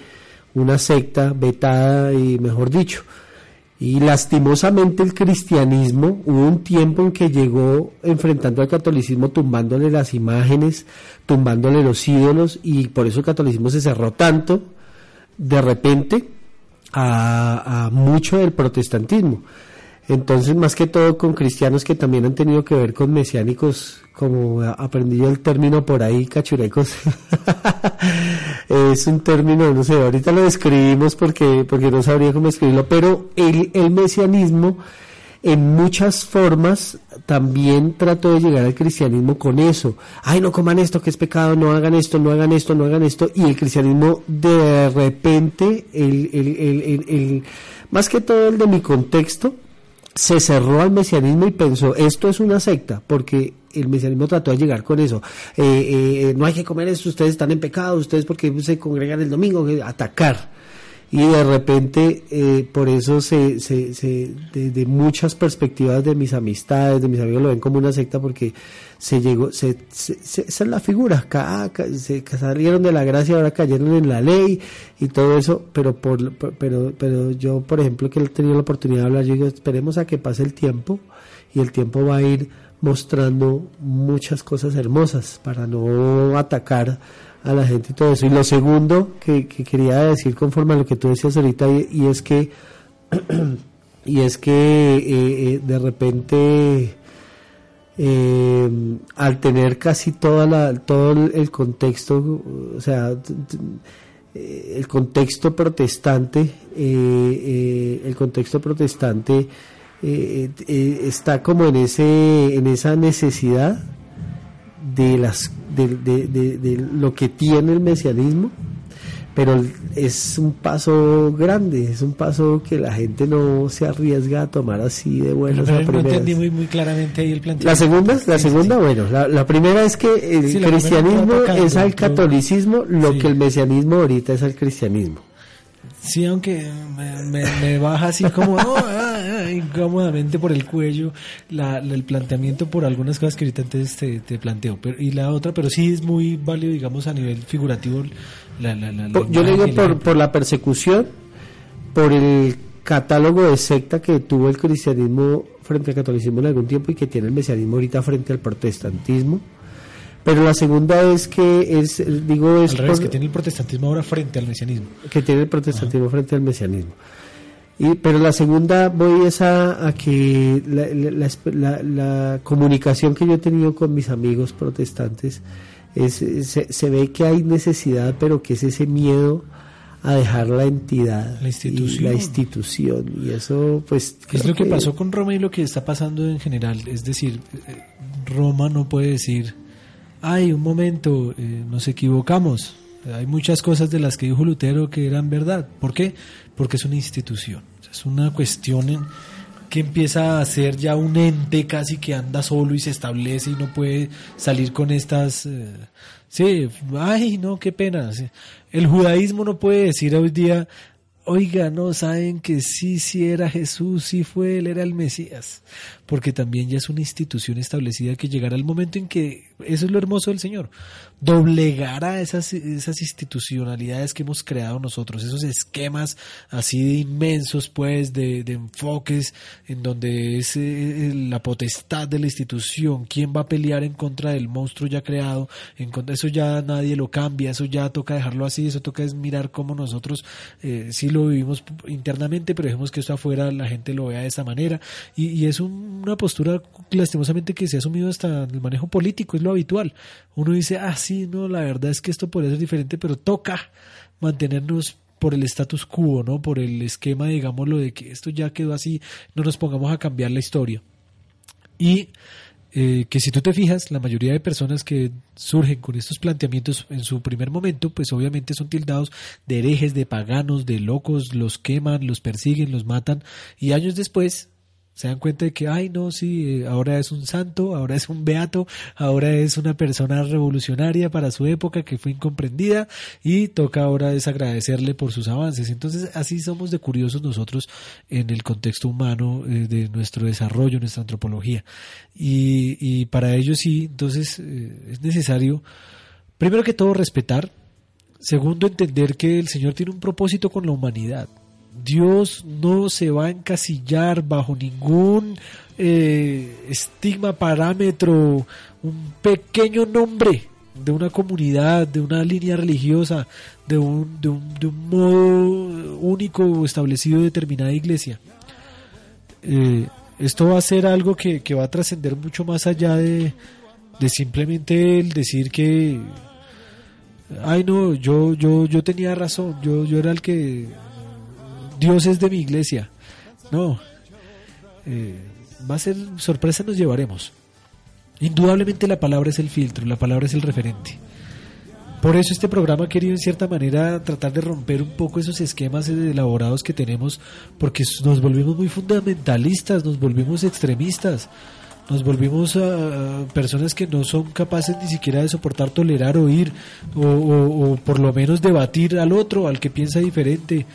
una secta vetada y mejor dicho. Y lastimosamente el cristianismo, hubo un tiempo en que llegó enfrentando al catolicismo, tumbándole las imágenes, tumbándole los ídolos, y por eso el catolicismo se cerró tanto de repente a, a mucho del protestantismo. Entonces, más que todo con cristianos que también han tenido que ver con mesiánicos, como aprendí yo el término por ahí, cachurecos. es un término, no sé, ahorita lo describimos porque, porque no sabría cómo escribirlo, pero el, el mesianismo en muchas formas también trató de llegar al cristianismo con eso. Ay, no coman esto, que es pecado, no hagan esto, no hagan esto, no hagan esto. Y el cristianismo de repente, el, el, el- el- más que todo el de mi contexto, se cerró al mesianismo y pensó, esto es una secta, porque el mesianismo trató de llegar con eso. Eh, eh, no hay que comer esto, ustedes están en pecado, ustedes porque se congregan el domingo, atacar. Y de repente, eh, por eso se, se, se, desde muchas perspectivas de mis amistades, de mis amigos, lo ven como una secta porque se llegó, se, se- esa es la figura, se salieron de la gracia, ahora cayeron en la ley y todo eso, pero por- pero, pero yo, por ejemplo, que he tenido la oportunidad de hablar, yo digo, esperemos a que pase el tiempo y el tiempo va a ir mostrando muchas cosas hermosas para no atacar a la gente y todo eso. Y lo segundo que, que quería decir conforme a lo que tú decías ahorita y, es que y es que eh, eh, de repente eh, al tener casi toda la, todo el, contexto, o sea, el contexto protestante, el contexto protestante está como en ese, en esa necesidad de las, de, de- de- de lo que tiene el mesianismo, pero es un paso grande, es un paso que la gente no se arriesga a tomar así de buenas pero, no entendí muy, muy claramente ahí el planteamiento. La segunda, la segunda, bueno, la, primera es que el cristianismo es al catolicismo lo que el mesianismo ahorita es al cristianismo. Sí, aunque me, baja así como ah, incómodamente por el cuello el planteamiento por algunas cosas que ahorita antes te, te planteo. Pero, y la otra, pero sí es muy válido, digamos, a nivel figurativo. La, Yo le digo por, por la persecución, por el catálogo de secta que tuvo el cristianismo frente al catolicismo en algún tiempo y que tiene el mesianismo ahorita frente al protestantismo pero la segunda es que es, digo, es... Al que tiene el protestantismo ahora frente al mesianismo. Que tiene el protestantismo frente al mesianismo. Y, pero la segunda voy es a, que la, la, comunicación que yo he tenido con mis amigos protestantes es, se, se, ve que hay necesidad, pero que es ese miedo a dejar la entidad la institución. y la institución y eso pues es lo que, que, pasó con Roma y lo que está pasando en general es decir eh, Roma no puede decir ay, un momento, eh, nos equivocamos. Hay muchas cosas de las que dijo Lutero que eran verdad. ¿Por qué? Porque es una institución. Es una cuestión que empieza a ser ya un ente casi que anda solo y se establece y no puede salir con estas... Eh, sí, ay, no, qué pena. El judaísmo no puede decir hoy día, oiga, no saben que sí, sí era Jesús, sí fue, él era el Mesías, porque también ya es una institución establecida que llegará el momento en que, eso es lo hermoso del Señor, doblegará esas, esas institucionalidades que hemos creado nosotros, esos esquemas así de inmensos, pues, de, de enfoques, en donde es eh, la potestad de la institución, quién va a pelear en contra del monstruo ya creado, en contra, eso ya nadie lo cambia, eso ya toca dejarlo así, eso toca es mirar cómo nosotros eh, sí lo vivimos internamente, pero dejemos que esto afuera la gente lo vea de esa manera, y, es una postura lastimosamente que se ha asumido hasta el manejo político, es lo habitual. Uno dice, ah, sí, no, la verdad es que esto podría ser diferente, pero toca mantenernos por el status quo, ¿no? Por el esquema, digámoslo, de que esto ya quedó así, no nos pongamos a cambiar la historia. Y eh, que si tú te fijas, la mayoría de personas que surgen con estos planteamientos en su primer momento, pues obviamente son tildados de herejes, de paganos, de locos, los queman, los persiguen, los matan, y años después se dan cuenta de que, ay, no, sí, eh, ahora es un santo, ahora es un beato, ahora es una persona revolucionaria para su época que fue incomprendida y toca ahora desagradecerle por sus avances. Entonces, así somos de curiosos nosotros en el contexto humano eh, de nuestro desarrollo, nuestra antropología. Y, y para ello sí, entonces eh, es necesario, primero que todo, respetar. Segundo, entender que el Señor tiene un propósito con la humanidad Dios no se va a encasillar bajo ningún eh, estigma, parámetro, un pequeño nombre de una comunidad, de una línea religiosa, de un, de un, de un modo único establecido de determinada iglesia. Eh, esto va a ser algo que, que va a trascender mucho más allá de, de simplemente el decir que ay no, yo, yo, yo tenía razón, yo, yo era el que Dios es de mi iglesia. No. Eh, va a ser sorpresa, nos llevaremos. Indudablemente la palabra es el filtro, la palabra es el referente. Por eso este programa ha querido en cierta manera tratar de romper un poco esos esquemas elaborados que tenemos, porque nos volvimos muy fundamentalistas, nos volvimos extremistas, nos volvimos a, personas que no son capaces ni siquiera de soportar, tolerar, oír o, o por lo menos debatir al otro, al que piensa diferente.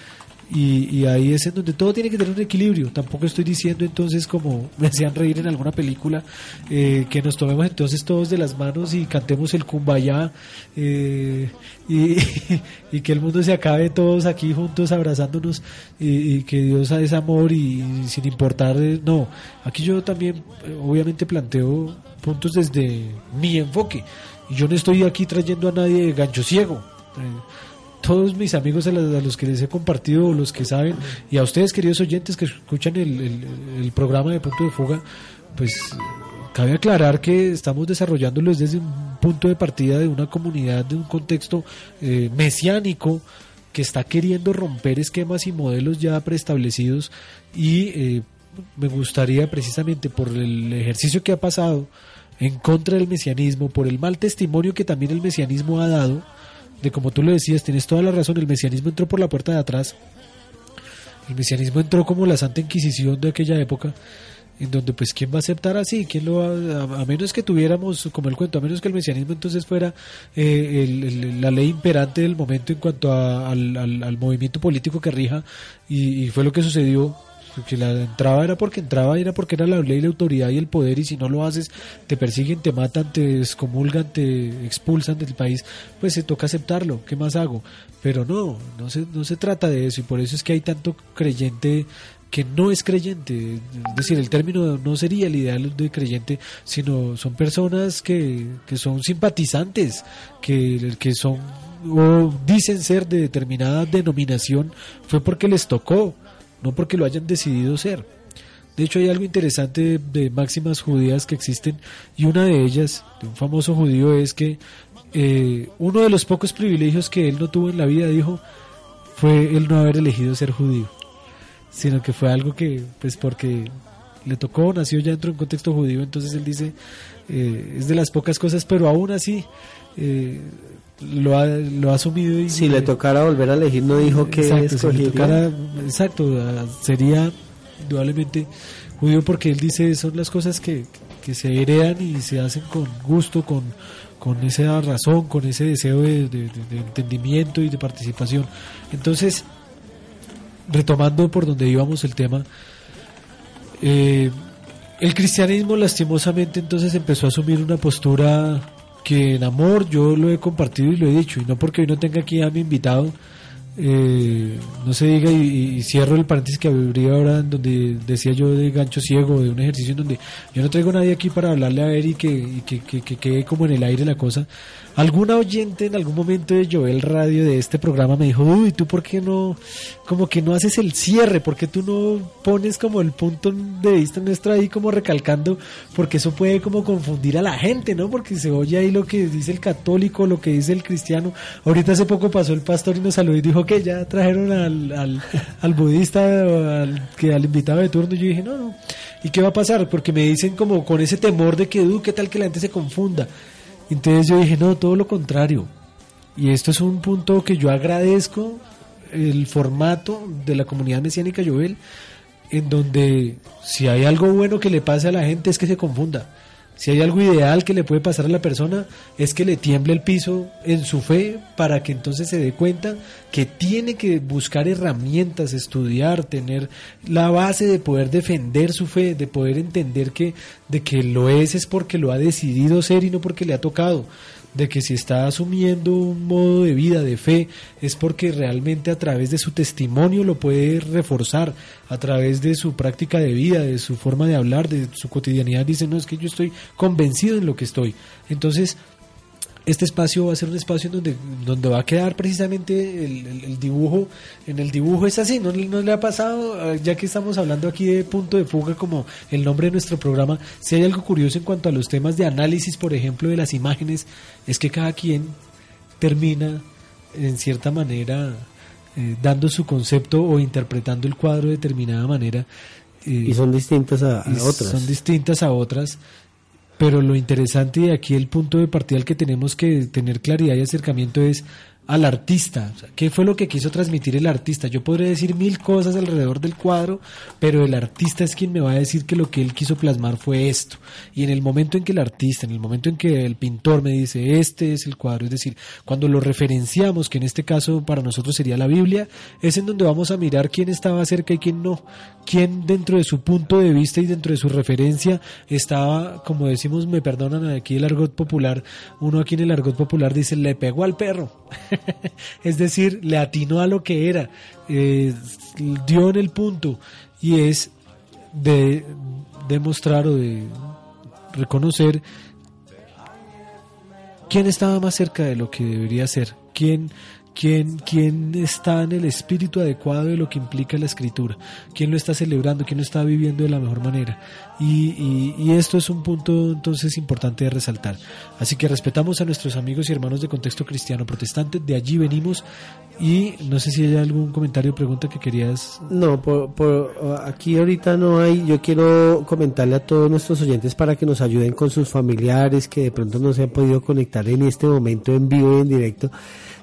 Y, ahí es en donde todo tiene que tener un equilibrio. Tampoco estoy diciendo entonces, como me hacían reír en alguna película, eh, que nos tomemos entonces todos de las manos y cantemos el kumbaya eh, y, que el mundo se acabe todos aquí juntos abrazándonos y, que Dios es amor y, sin importar. Eh, no, aquí yo también obviamente planteo puntos desde mi enfoque. Y yo no estoy aquí trayendo a nadie de gancho ciego todos mis amigos a los, que les he compartido, los que saben, y a ustedes, queridos oyentes que escuchan el, programa de Punto de Fuga, pues cabe aclarar que estamos desarrollándolo desde un punto de partida de una comunidad, de un contexto eh, mesiánico que está queriendo romper esquemas y modelos ya preestablecidos y eh, me gustaría precisamente por el ejercicio que ha pasado en contra del mesianismo, por el mal testimonio que también el mesianismo ha dado, de como tú lo decías, tienes toda la razón, el mesianismo entró por la puerta de atrás. El mesianismo entró como la Santa Inquisición de aquella época en donde pues quién va a aceptar así, quién lo va, a, menos que tuviéramos, como el cuento, a menos que el mesianismo entonces fuera eh, la ley imperante del momento en cuanto al, movimiento político que rija y, fue lo que sucedió. Que la entraba era porque entraba, era porque era la ley, la autoridad y el poder, y si no lo haces, te persiguen, te matan, te excomulgan, te expulsan del país, pues se toca aceptarlo, ¿qué más hago? Pero no, no se, no se trata de eso, y por eso es que hay tanto creyente que no es creyente, es decir, el término no sería el ideal de creyente, sino son personas que, que son simpatizantes, que, que son o dicen ser de determinada denominación, fue porque les tocó, no porque lo hayan decidido ser. De hecho, hay algo interesante de, máximas judías que existen y una de ellas, de un famoso judío, es que eh, uno de los pocos privilegios que él no tuvo en la vida, dijo, fue el no haber elegido ser judío sino que fue algo que, pues porque le tocó, nació ya dentro de un contexto judío, entonces él dice, eh, es de las pocas cosas, pero aún así eh, lo, ha, lo ha asumido. Y, si le tocara volver a elegir, no dijo que exacto, si le tocara, exacto, sería indudablemente judío porque él dice, son las cosas que, que se heredan y se hacen con gusto, con, con esa razón, con ese deseo de, de entendimiento y de participación. Entonces, retomando por donde íbamos el tema, eh, el cristianismo lastimosamente entonces empezó a asumir una postura que en amor yo lo he compartido y lo he dicho, y no porque hoy no tenga aquí a mi invitado, eh, no se diga y, cierro el paréntesis que habría ahora en donde decía yo de gancho ciego, de un ejercicio en donde yo no traigo a nadie aquí para hablarle a ver y que, que, que, que quede como en el aire la cosa, Alguna oyente en algún momento de Joel Radio de este programa me dijo, uy, ¿tú por qué no, como que no haces el cierre? ¿Por qué tú no pones como el punto de vista nuestro ahí como recalcando? Porque eso puede como confundir a la gente, ¿no? Porque se oye ahí lo que dice el católico, lo que dice el cristiano. Ahorita hace poco pasó el pastor y nos saludó y dijo que ya trajeron al, al, al budista, al, que, al invitado de turno. Y yo dije, no, no. ¿Y qué va a pasar? Porque me dicen como con ese temor de que, ¿qué tal que la gente se confunda? Entonces yo dije, no, todo lo contrario. Y esto es un punto que yo agradezco el formato de la comunidad mesiánica Jovel, en donde si hay algo bueno que le pase a la gente es que se confunda. Si hay algo ideal que le puede pasar a la persona, es que le tiemble el piso en su fe para que entonces se dé cuenta que tiene que buscar herramientas, estudiar, tener la base de poder defender su fe, de poder entender que de que lo es es porque lo ha decidido ser y no porque le ha tocado de que si está asumiendo un modo de vida, de fe, es porque realmente a través de su testimonio lo puede reforzar, a través de su práctica de vida, de su forma de hablar, de su cotidianidad, dice, no, es que yo estoy convencido en lo que estoy. Entonces, este espacio va a ser un espacio donde, donde va a quedar precisamente el, dibujo. En el dibujo es así, ¿no, ¿no, le ha pasado? Ah, ya que estamos hablando aquí de punto de fuga como el nombre de nuestro programa, si hay algo curioso en cuanto a los temas de análisis, por ejemplo, de las imágenes, es que cada quien termina en cierta manera eh, dando su concepto o interpretando el cuadro de determinada manera. Eh, y son distintas a, a otras. Son distintas a otras pero lo interesante y aquí el punto de partida al que tenemos que tener claridad y acercamiento es al artista. ¿Qué fue lo que quiso transmitir el artista? Yo podría decir mil cosas alrededor del cuadro, pero el artista es quien me va a decir que lo que él quiso plasmar fue esto. Y en el momento en que el artista, en el momento en que el pintor me dice, este es el cuadro, es decir, cuando lo referenciamos, que en este caso para nosotros sería la Biblia, es en donde vamos a mirar quién estaba cerca y quién no, quién dentro de su punto de vista y dentro de su referencia estaba, como decimos, me perdonan aquí el argot popular, uno aquí en el argot popular dice, le pegó al perro. es decir, le atinó a lo que era, eh, dio en el punto y es de demostrar o de reconocer quién estaba más cerca de lo que debería ser, quién, quién, quién está en el espíritu adecuado de lo que implica la escritura, quién lo está celebrando, quién lo está viviendo de la mejor manera. Y, y, esto es un punto entonces importante de resaltar. Así que respetamos a nuestros amigos y hermanos de contexto cristiano protestante, de allí venimos y no sé si hay algún comentario o pregunta que querías. No, por, aquí ahorita no hay. Yo quiero comentarle a todos nuestros oyentes para que nos ayuden con sus familiares que de pronto no se han podido conectar en este momento en vivo y en directo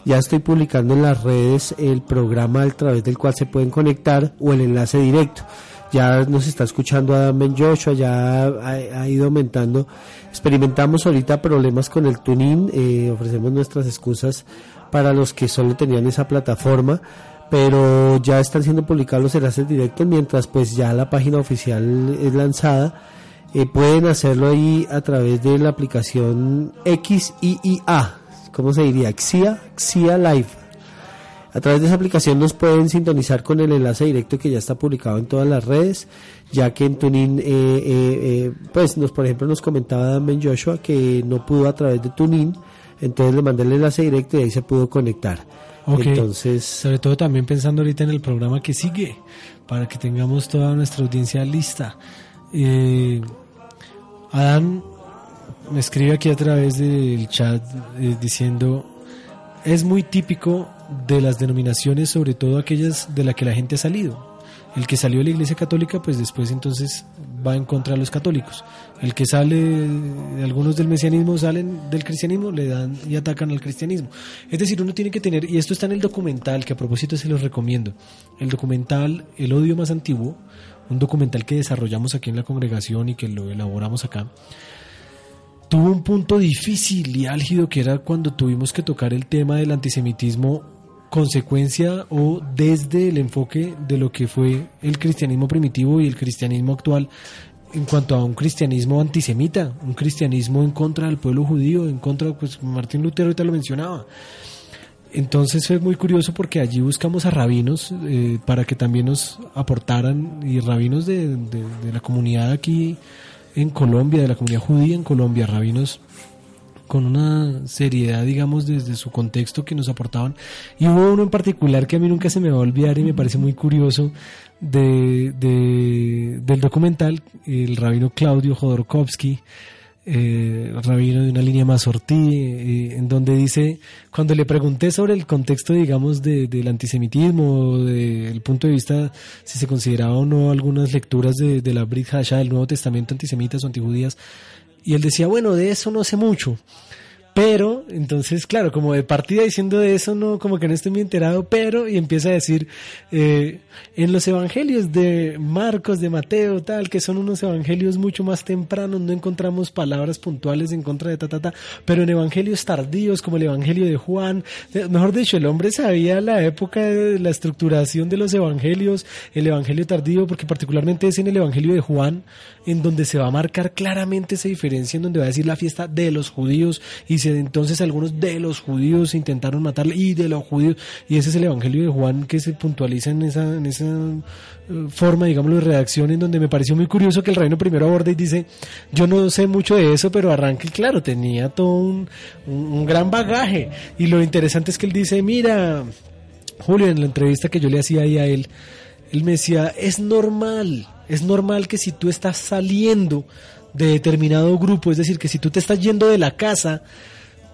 ya estoy publicando en las redes el programa a través del cual se pueden conectar o el enlace directo. Ya nos está escuchando Adam Ben Joshua, ya ha, ido aumentando. Experimentamos ahorita problemas con el tuning, eh, ofrecemos nuestras excusas para los que solo tenían esa plataforma, pero ya están siendo publicados los enlaces directos mientras pues ya la página oficial es lanzada. Eh, pueden hacerlo ahí a través de la aplicación XIIA, ¿cómo se diría? XIA, XIA Live. A través de esa aplicación nos pueden sintonizar con el enlace directo que ya está publicado en todas las redes, ya que en Tunin, eh, eh, eh, pues nos, por ejemplo, nos comentaba Ben Joshua que no pudo a través de Tunin, entonces le mandé el enlace directo y ahí se pudo conectar. Entonces, sobre todo también pensando ahorita en el programa que sigue, para que tengamos toda nuestra audiencia lista. Adán me escribe aquí a través del chat eh, diciendo, es muy típico de las denominaciones, sobre todo aquellas de las que la gente ha salido. El que salió de la Iglesia Católica, pues después entonces va en contra de los católicos. El que sale, algunos del mesianismo salen del cristianismo, le dan y atacan al cristianismo. Es decir, uno tiene que tener, y esto está en el documental, que a propósito se los recomiendo, el documental El odio más antiguo, un documental que desarrollamos aquí en la congregación y que lo elaboramos acá tuvo un punto difícil y álgido que era cuando tuvimos que tocar el tema del antisemitismo consecuencia o desde el enfoque de lo que fue el cristianismo primitivo y el cristianismo actual en cuanto a un cristianismo antisemita, un cristianismo en contra del pueblo judío, en contra, pues Martín Lutero ahorita lo mencionaba. Entonces fue muy curioso porque allí buscamos a rabinos eh, para que también nos aportaran, y rabinos de, de la comunidad aquí en Colombia, de la comunidad judía en Colombia, rabinos con una seriedad, digamos, desde su contexto que nos aportaban. Y hubo uno en particular que a mí nunca se me va a olvidar y me parece muy curioso de, del documental, el rabino Claudio Jodorowsky, eh, rabino de una línea más eh, en donde dice, cuando le pregunté sobre el contexto, digamos, del antisemitismo, del punto de vista si se consideraba o no algunas lecturas de, la Brit Hasha, del Nuevo Testamento antisemitas o antijudías, y él decía, bueno, de eso no sé mucho. Pero, entonces, claro, como de partida diciendo de eso, no, como que no estoy muy enterado, pero, y empieza a decir, eh, en los evangelios de Marcos, de Mateo, tal, que son unos evangelios mucho más tempranos, no encontramos palabras puntuales en contra de ta, ta, ta, pero en evangelios tardíos, como el evangelio de Juan, mejor dicho, el hombre sabía la época de la estructuración de los evangelios, el evangelio tardío, porque particularmente es en el evangelio de Juan, en donde se va a marcar claramente esa diferencia, en donde va a decir la fiesta de los judíos y entonces algunos de los judíos intentaron matarle y de los judíos, y ese es el Evangelio de Juan que se puntualiza en esa, en esa eh, forma, digámoslo, de redacción en donde me pareció muy curioso que el reino primero aborda y dice, yo no sé mucho de eso, pero arranca y claro, tenía todo un, un gran bagaje. Y lo interesante es que él dice, mira, Julio, en la entrevista que yo le hacía ahí a él, él me decía, es normal, es normal que si tú estás saliendo de determinado grupo, es decir, que si tú te estás yendo de la casa,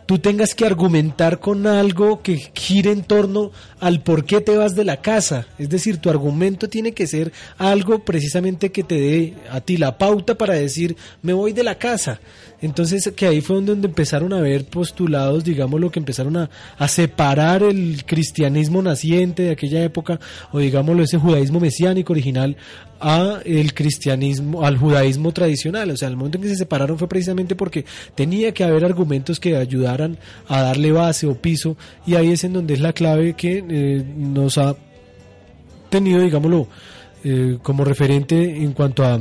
tú tengas que argumentar con algo que gire en torno al por qué te vas de la casa. Es decir, tu argumento tiene que ser algo precisamente que te dé a ti la pauta para decir, me voy de la casa. Entonces, que ahí fue donde empezaron a ver postulados, digamos, lo que empezaron a, a separar el cristianismo naciente de aquella época, o digámoslo, ese judaísmo mesiánico original, a el cristianismo, al judaísmo tradicional. O sea, el momento en que se separaron fue precisamente porque tenía que haber argumentos que ayudaran a darle base o piso, y ahí es en donde es la clave que eh, nos ha tenido, digámoslo, eh, como referente en cuanto a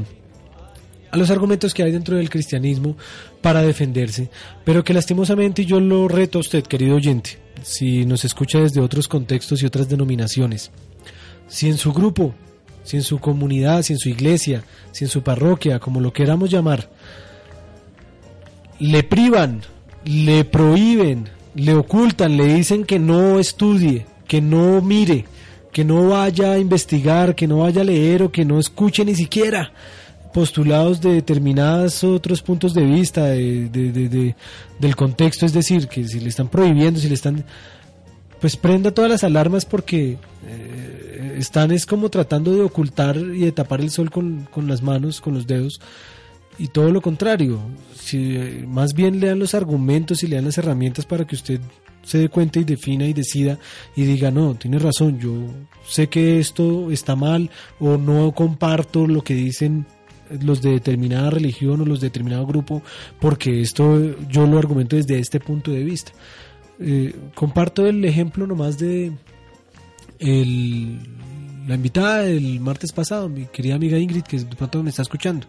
a los argumentos que hay dentro del cristianismo para defenderse, pero que lastimosamente yo lo reto a usted, querido oyente, si nos escucha desde otros contextos y otras denominaciones, si en su grupo, si en su comunidad, si en su iglesia, si en su parroquia, como lo queramos llamar, le privan, le prohíben le ocultan, le dicen que no estudie, que no mire, que no vaya a investigar, que no vaya a leer o que no escuche ni siquiera postulados de determinados otros puntos de vista de, del contexto, es decir, que si le están prohibiendo, si le están... Pues prenda todas las alarmas porque eh, están es como tratando de ocultar y de tapar el sol con, con las manos, con los dedos, y todo lo contrario. Si, eh, más bien le dan los argumentos y le dan las herramientas para que usted se dé cuenta y defina y decida y diga, no, tiene razón, yo sé que esto está mal o no comparto lo que dicen los de determinada religión o los de determinado grupo, porque esto yo lo argumento desde este punto de vista. Eh, comparto el ejemplo nomás de el, la invitada del martes pasado, mi querida amiga Ingrid, que de pronto me está escuchando.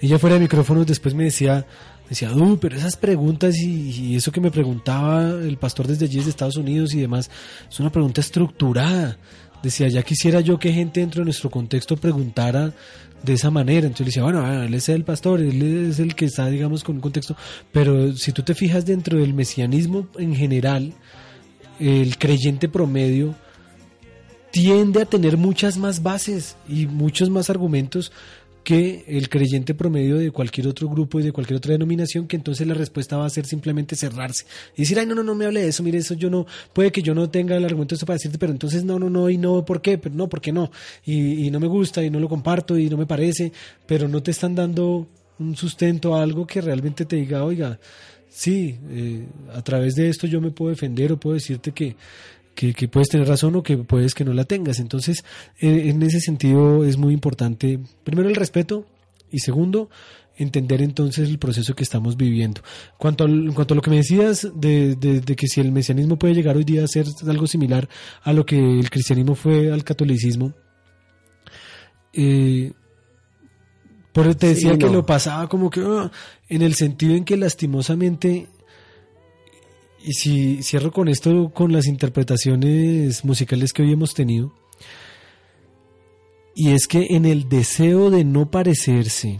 Ella fuera de micrófonos después me decía, decía, uh, pero esas preguntas y, eso que me preguntaba el pastor desde allí, desde Estados Unidos y demás, es una pregunta estructurada. Decía, ya quisiera yo que gente dentro de nuestro contexto preguntara de esa manera. Entonces le decía, bueno, él es el pastor, él es el que está, digamos, con un contexto. Pero si tú te fijas dentro del mesianismo en general, el creyente promedio tiende a tener muchas más bases y muchos más argumentos que el creyente promedio de cualquier otro grupo y de cualquier otra denominación, que entonces la respuesta va a ser simplemente cerrarse y decir, ay, no, no, no me hable de eso, mire, eso yo no, puede que yo no tenga el argumento de esto para decirte, pero entonces no, no, no, y no, ¿por qué? Pero no, ¿por qué no? Y, no me gusta y no lo comparto y no me parece, pero no te están dando un sustento a algo que realmente te diga, oiga, sí, eh, a través de esto yo me puedo defender o puedo decirte que que, puedes tener razón o que puedes que no la tengas. Entonces, eh, en ese sentido es muy importante, primero el respeto y segundo, entender entonces el proceso que estamos viviendo. Cuanto en cuanto a lo que me decías de, de, que si el mesianismo puede llegar hoy día a ser algo similar a lo que el cristianismo fue al catolicismo, eh, por te decía que lo pasaba como que ah, en el sentido en que lastimosamente y si cierro con esto, con las interpretaciones musicales que hoy hemos tenido, y es que en el deseo de no parecerse,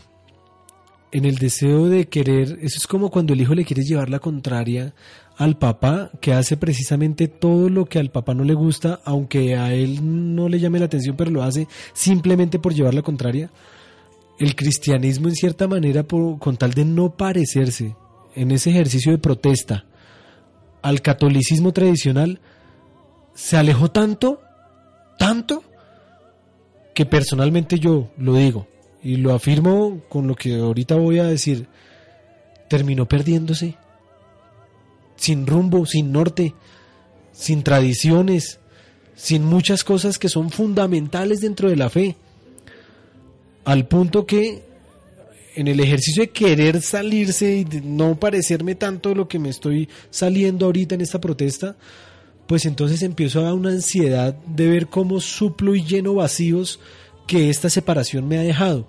en el deseo de querer, eso es como cuando el hijo le quiere llevar la contraria al papá, que hace precisamente todo lo que al papá no le gusta, aunque a él no le llame la atención, pero lo hace simplemente por llevar la contraria. El cristianismo, en cierta manera, con tal de no parecerse en ese ejercicio de protesta, al catolicismo tradicional se alejó tanto, tanto, que personalmente yo lo digo y lo afirmo con lo que ahorita voy a decir, terminó perdiéndose, sin rumbo, sin norte, sin tradiciones, sin muchas cosas que son fundamentales dentro de la fe, al punto que en el ejercicio de querer salirse y de no parecerme tanto lo que me estoy saliendo ahorita en esta protesta, pues entonces empiezo a dar una ansiedad de ver cómo suplo y lleno vacíos que esta separación me ha dejado.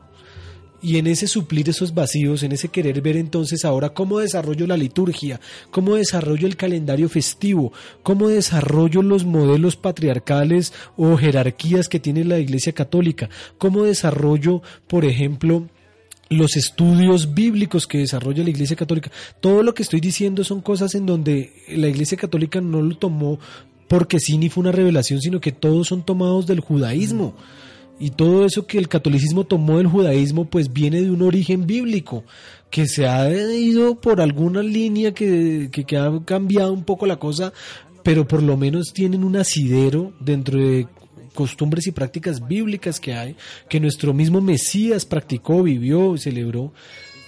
Y en ese suplir esos vacíos, en ese querer ver entonces ahora cómo desarrollo la liturgia, cómo desarrollo el calendario festivo, cómo desarrollo los modelos patriarcales o jerarquías que tiene la Iglesia Católica, cómo desarrollo, por ejemplo, los estudios bíblicos que desarrolla la Iglesia Católica. Todo lo que estoy diciendo son cosas en donde la Iglesia Católica no lo tomó porque sí ni fue una revelación, sino que todos son tomados del judaísmo. Y todo eso que el catolicismo tomó del judaísmo, pues viene de un origen bíblico, que se ha ido por alguna línea que, que, que ha cambiado un poco la cosa, pero por lo menos tienen un asidero dentro de costumbres y prácticas bíblicas que hay, que nuestro mismo Mesías practicó, vivió, celebró,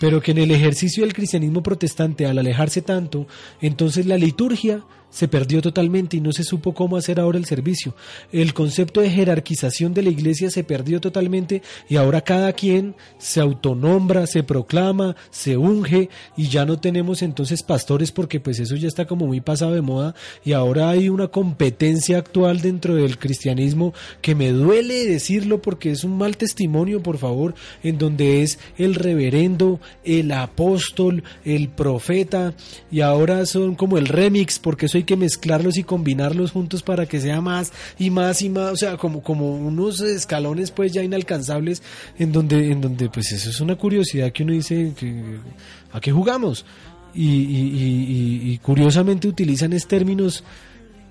pero que en el ejercicio del cristianismo protestante, al alejarse tanto, entonces la liturgia se perdió totalmente y no se supo cómo hacer ahora el servicio. El concepto de jerarquización de la iglesia se perdió totalmente y ahora cada quien se autonombra, se proclama, se unge y ya no tenemos entonces pastores porque pues eso ya está como muy pasado de moda y ahora hay una competencia actual dentro del cristianismo que me duele decirlo porque es un mal testimonio, por favor, en donde es el reverendo, el apóstol, el profeta y ahora son como el remix porque eso hay que mezclarlos y combinarlos juntos para que sea más y más y más, o sea, como, como unos escalones pues ya inalcanzables en donde, en donde pues eso es una curiosidad que uno dice que, a qué jugamos. Y, y, curiosamente utilizan es términos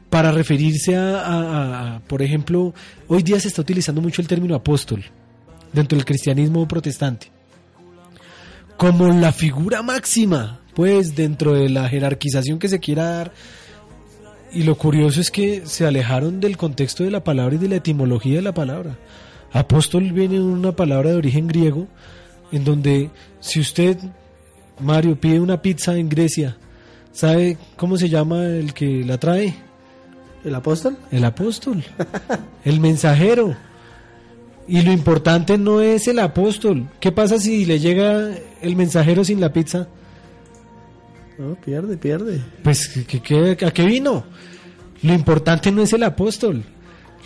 para referirse a, por ejemplo, hoy día se está utilizando mucho el término apóstol dentro del cristianismo protestante, como la figura máxima, pues dentro de la jerarquización que se quiera dar. Y lo curioso es que se alejaron del contexto de la palabra y de la etimología de la palabra. Apóstol viene de una palabra de origen griego, en donde si usted, Mario, pide una pizza en Grecia, ¿sabe cómo se llama el que la trae? ¿El apóstol? El apóstol, el mensajero. Y lo importante no es el apóstol. ¿Qué pasa si le llega el mensajero sin la pizza? No, pierde, pierde. Pues, a qué vino? Lo importante no es el apóstol.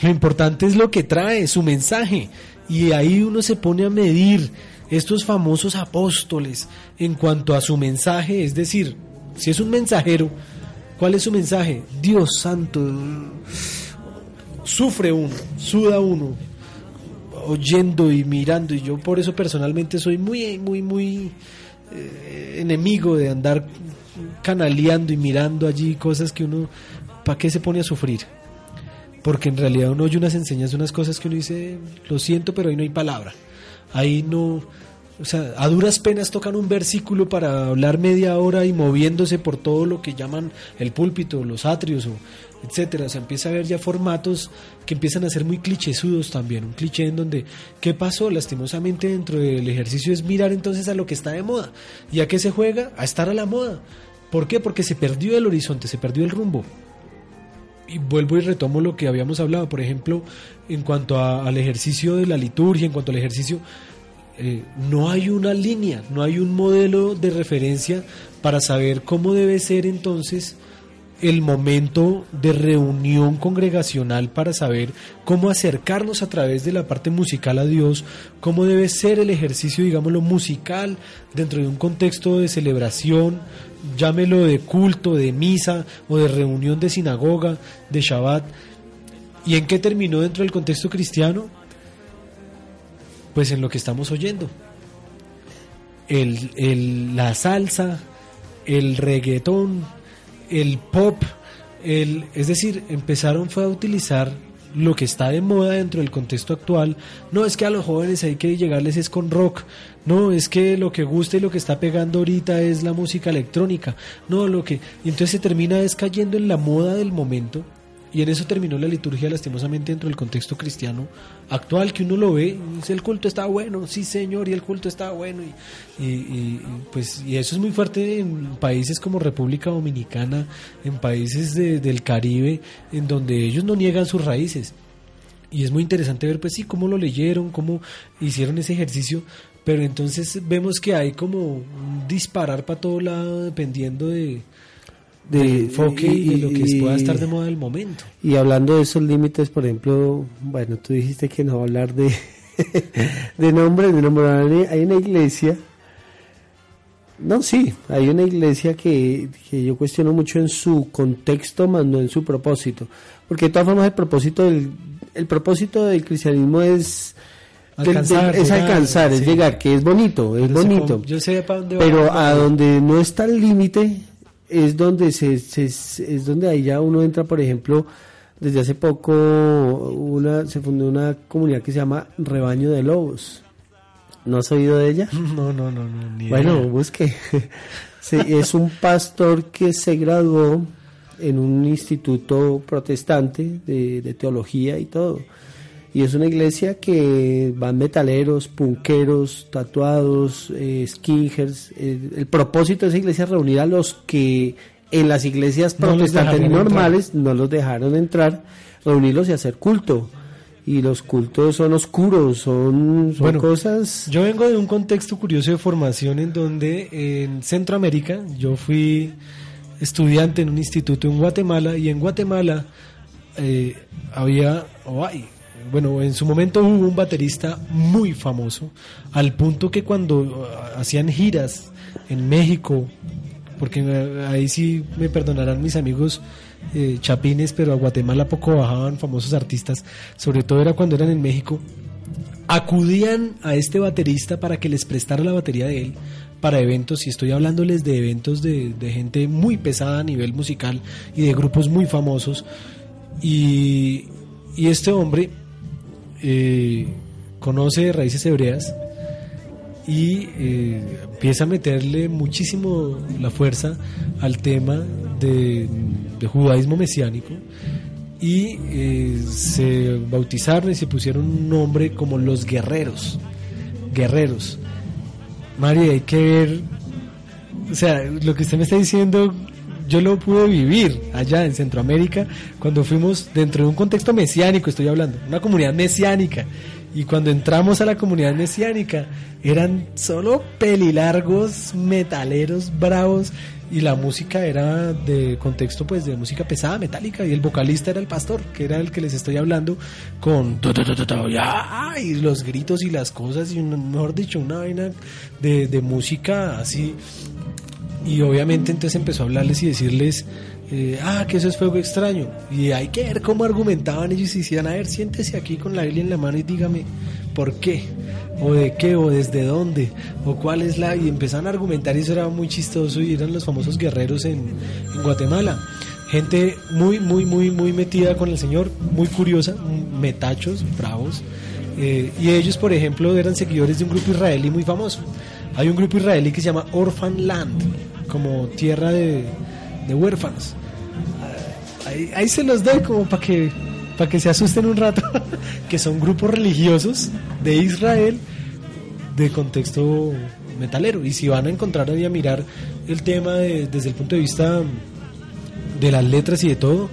Lo importante es lo que trae, su mensaje. Y ahí uno se pone a medir estos famosos apóstoles en cuanto a su mensaje. Es decir, si es un mensajero, ¿cuál es su mensaje? Dios santo. Sufre uno, suda uno, oyendo y mirando. Y yo por eso personalmente soy muy, muy, muy eh, enemigo de andar canaleando y mirando allí cosas que uno, ¿para qué se pone a sufrir? Porque en realidad uno oye unas enseñanzas, unas cosas que uno dice, lo siento, pero ahí no hay palabra. Ahí no, o sea, a duras penas tocan un versículo para hablar media hora y moviéndose por todo lo que llaman el púlpito, los atrios, o etcétera. O sea, empieza a haber ya formatos que empiezan a ser muy clichésudos también. Un cliché en donde, ¿qué pasó? Lastimosamente dentro del ejercicio es mirar entonces a lo que está de moda. ¿Y a qué se juega? A estar a la moda. ¿Por qué? Porque se perdió el horizonte, se perdió el rumbo. Y vuelvo y retomo lo que habíamos hablado, por ejemplo, en cuanto al ejercicio de la liturgia, en cuanto al ejercicio, eh, no hay una línea, no hay un modelo de referencia para saber cómo debe ser entonces el momento de reunión congregacional para saber cómo acercarnos a través de la parte musical a Dios, cómo debe ser el ejercicio, digámoslo, musical dentro de un contexto de celebración, llámelo de culto, de misa o de reunión de sinagoga, de Shabbat. ¿Y en qué terminó dentro del contexto cristiano? Pues en lo que estamos oyendo. El, la salsa, el reggaetón, el pop, el, es decir, empezaron fue a utilizar lo que está de moda dentro del contexto actual. No es que a los jóvenes hay que llegarles es con rock. No, es que lo que gusta y lo que está pegando ahorita es la música electrónica. No, lo que y entonces se termina es cayendo en la moda del momento y en eso terminó la liturgia lastimosamente dentro del contexto cristiano actual, que uno lo ve, y dice, el culto está bueno, sí señor, y el culto está bueno. Y, pues, y eso es muy fuerte en países como República Dominicana, en países del Caribe, en donde ellos no niegan sus raíces. Y es muy interesante ver, pues sí, cómo lo leyeron, cómo hicieron ese ejercicio, pero entonces vemos que hay como un disparar para todo lado dependiendo de, de enfoque y, lo que pueda estar de moda el momento. Y hablando de esos límites, por ejemplo, bueno, tú dijiste que no hablar de, de nombres, de nombre, hay una iglesia, no, sí, hay una iglesia que, que, yo cuestiono mucho en su contexto, más no en su propósito, porque de todas formas el propósito del, el propósito del cristianismo es... Alcanzar, es alcanzar, es llegar, que es bonito, es bonito. yo sé para dónde pero a donde no está el límite, es donde se, es donde ahí ya uno entra, por ejemplo, desde hace poco una se fundó una comunidad que se llama Rebaño de Lobos. ¿No has oído de ella? No, no, no, no Bueno, busque. es un pastor que se graduó en un instituto protestante de, de teología y todo y es una iglesia que van metaleros, punqueros, tatuados, eh, skingers. El, propósito de esa iglesia es reunir a los que en las iglesias protestantes normales no los dejaron entrar, reunirlos y hacer culto. Y los cultos son oscuros, son, cosas... Yo vengo de un contexto curioso de formación en donde en Centroamérica yo fui estudiante en un instituto en Guatemala y en Guatemala eh, había, o hay, bueno, en su momento hubo un baterista muy famoso, al punto que cuando uh, hacían giras en México, porque uh, ahí sí me perdonarán mis amigos eh, chapines, pero a Guatemala poco bajaban famosos artistas, sobre todo era cuando eran en México, acudían a este baterista para que les prestara la batería de él, para eventos y estoy hablándoles de eventos de, gente muy pesada a nivel musical y de grupos muy famosos. Y, este hombre eh, conoce raíces hebreas y eh, empieza a meterle muchísimo la fuerza al tema de, judaísmo mesiánico y eh, se bautizaron y se pusieron un nombre como los guerreros guerreros. María hay que ver o sea lo que usted me está diciendo yo lo pude vivir allá en Centroamérica cuando fuimos dentro de un contexto mesiánico estoy hablando una comunidad mesiánica y cuando entramos a la comunidad mesiánica, eran solo pelilargos, metaleros, bravos, y la música era de contexto pues de música pesada, metálica, y el vocalista era el pastor, que era el que les estoy hablando, con y los gritos y las cosas, y mejor dicho, una vaina de, de música así. Y obviamente entonces empezó a hablarles y decirles eh, ah, que eso es fuego extraño. Y hay que ver cómo argumentaban ellos y decían, a ver, siéntese aquí con la Biblia en la mano y dígame por qué, o de qué, o desde dónde, o cuál es la... Y empezaron a argumentar y eso era muy chistoso y eran los famosos guerreros en, Guatemala. Gente muy, muy, muy, muy metida con el Señor, muy curiosa, metachos, bravos. Eh, y ellos, por ejemplo, eran seguidores de un grupo israelí muy famoso. Hay un grupo israelí que se llama Orphan Land, como tierra de, de huérfanos. Ahí, se los doy como para que, que se asusten un rato, que son grupos religiosos de Israel de contexto metalero. Y si van a encontrar ahí a mirar el tema desde el punto de vista de las letras y de todo,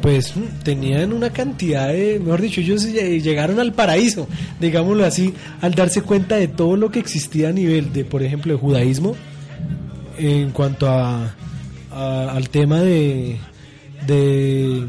pues mm, tenían una cantidad de, mejor dicho, ellos llegaron al paraíso, digámoslo así, al darse cuenta de todo lo que existía a nivel de, por ejemplo, de judaísmo, en cuanto a al tema de, de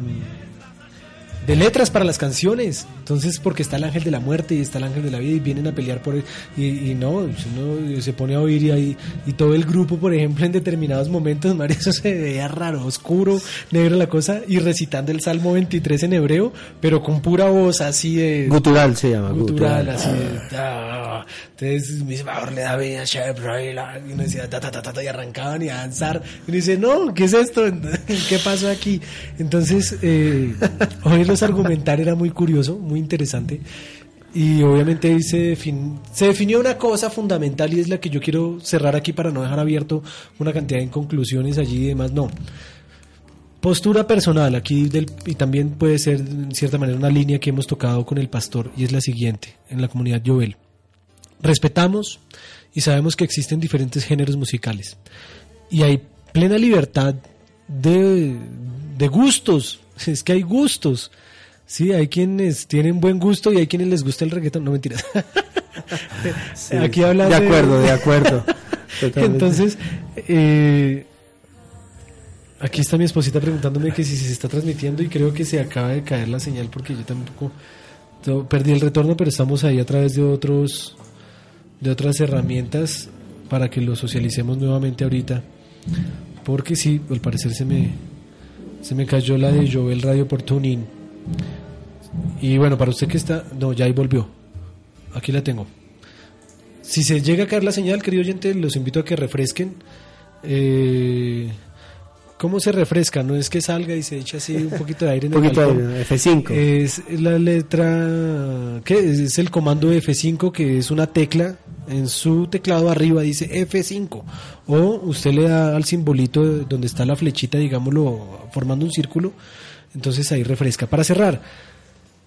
de letras para las canciones. Entonces, porque está el ángel de la muerte y está el ángel de la vida y vienen a pelear por él. Y, no, uno se pone a oír y, ahí, y todo el grupo, por ejemplo, en determinados momentos, María, eso se veía raro, oscuro, negro la cosa, y recitando el Salmo 23 en hebreo, pero con pura voz así de... Gutural se llama. Gutural, así de... Ah". entonces, mi favor le da vida, y uno decía, ta, ta, ta, ta, y arrancaban y a danzar. Y uno dice, no, ¿qué es esto? ¿Qué pasó aquí? Entonces, eh, argumentar era muy curioso, muy interesante. Y obviamente se, se definió una cosa fundamental y es la que yo quiero cerrar aquí para no dejar abierto una cantidad de conclusiones allí y demás. No. Postura personal, aquí del, y también puede ser en cierta manera una línea que hemos tocado con el pastor y es la siguiente en la comunidad Jovel. Respetamos y sabemos que existen diferentes géneros musicales y hay plena libertad de, de gustos, es que hay gustos. Sí, hay quienes tienen buen gusto y hay quienes les gusta el reggaetón. No mentiras. Aquí habla de... acuerdo, de acuerdo. Entonces, eh, aquí está mi esposita preguntándome que si se está transmitiendo y creo que se acaba de caer la señal porque yo tampoco perdí el retorno, pero estamos ahí a través de otros de otras herramientas para que lo socialicemos nuevamente ahorita. Porque sí, al parecer se me se me cayó la de Jovel Radio por TuneIn. Y bueno, para usted que está, no, ya ahí volvió. Aquí la tengo. Si se llega a caer la señal, querido oyente, los invito a que refresquen. Eh, ¿Cómo se refresca? No es que salga y se eche así un poquito de aire en un poquito de F5. Es la letra, ¿qué? Es el comando F5 que es una tecla en su teclado arriba dice F5 o usted le da al simbolito donde está la flechita, digámoslo, formando un círculo entonces ahí refresca. Para cerrar,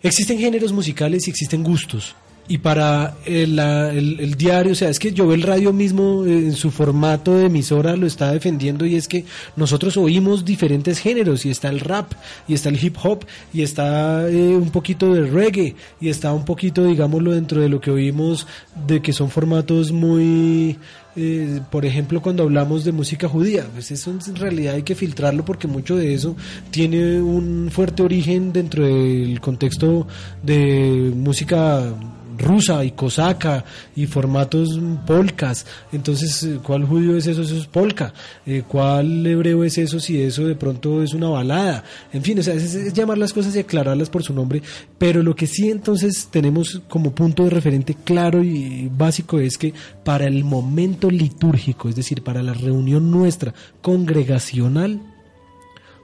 existen géneros musicales y existen gustos. Y para el, diario, o sea, es que yo veo el radio mismo eh, en su formato de emisora lo está defendiendo y es que nosotros oímos diferentes géneros y está el rap y está el hip hop y está eh, un poquito de reggae y está un poquito, digámoslo, dentro de lo que oímos de que son formatos muy eh, por ejemplo, cuando hablamos de música judía, pues eso en realidad hay que filtrarlo porque mucho de eso tiene un fuerte origen dentro del contexto de música rusa y cosaca y formatos polcas. Entonces, eh, ¿cuál judío es eso? Eso es polka. Eh, ¿Cuál hebreo es eso si eso de pronto es una balada? En fin, o sea, es, llamar las cosas y aclararlas por su nombre. Pero lo que sí entonces tenemos como punto de referente claro y básico es que para el momento litúrgico, es decir, para la reunión nuestra congregacional,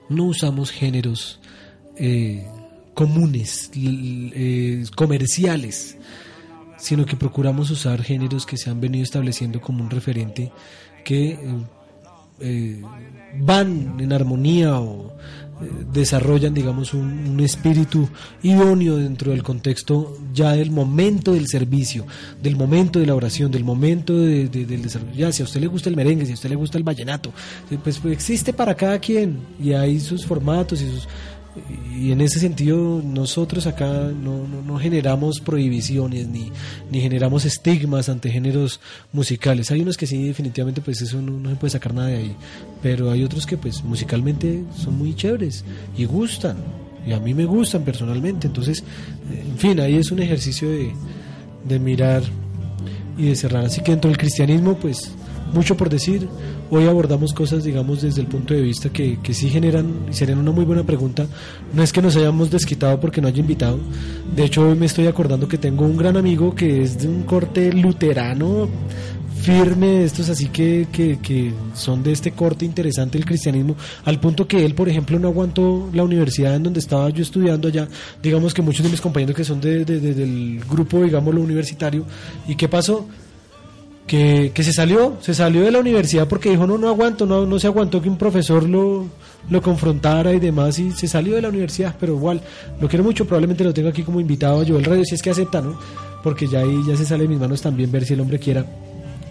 no usamos géneros eh, comunes, comerciales, sino que procuramos usar géneros que se han venido estableciendo como un referente que eh, van en armonía o desarrollan, digamos, un, espíritu idóneo dentro del contexto ya del momento del servicio, del momento de la oración, del momento del desarrollo. Ya, si a usted le gusta el merengue, si a usted le gusta el vallenato, pues, pues existe para cada quien y hay sus formatos y sus y en ese sentido nosotros acá no, no, generamos prohibiciones ni, ni, generamos estigmas ante géneros musicales. Hay unos que sí, definitivamente, pues eso no, se puede sacar nada de ahí, pero hay otros que pues musicalmente son muy chéveres y gustan, y a mí me gustan personalmente. Entonces, en fin, ahí es un ejercicio de, de mirar y de cerrar. Así que dentro del cristianismo, pues mucho por decir. Hoy abordamos cosas, digamos, desde el punto de vista que, que sí generan y serían una muy buena pregunta. No es que nos hayamos desquitado porque no haya invitado. De hecho, hoy me estoy acordando que tengo un gran amigo que es de un corte luterano firme, estos así que, que, que, son de este corte interesante el cristianismo, al punto que él, por ejemplo, no aguantó la universidad en donde estaba yo estudiando allá, digamos que muchos de mis compañeros que son de, del grupo, digamos, lo universitario, ¿y qué pasó? Que, se salió, se salió de la universidad porque dijo, no, no aguanto, no, no se aguantó que un profesor lo, lo confrontara y demás, y se salió de la universidad, pero igual, lo quiero mucho, probablemente lo tengo aquí como invitado a el Radio, si es que acepta, ¿no? Porque ya ahí ya se sale de mis manos también ver si el hombre quiera,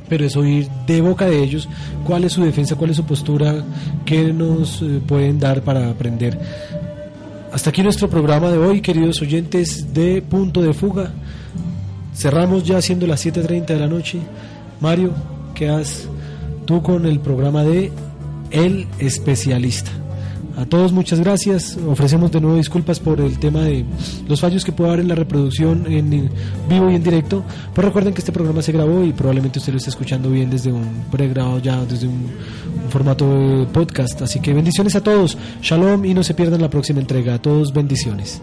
pero es oír de boca de ellos cuál es su defensa, cuál es su postura, qué nos eh, pueden dar para aprender. Hasta aquí nuestro programa de hoy, queridos oyentes de Punto de Fuga. Cerramos ya siendo las 7.30 de la noche. Mario, quedas tú con el programa de El Especialista. A todos muchas gracias. Ofrecemos de nuevo disculpas por el tema de los fallos que puede haber en la reproducción en vivo y en directo. Pero recuerden que este programa se grabó y probablemente usted lo esté escuchando bien desde un pregrado ya, desde un, un formato de podcast. Así que bendiciones a todos. Shalom y no se pierdan la próxima entrega. A todos bendiciones.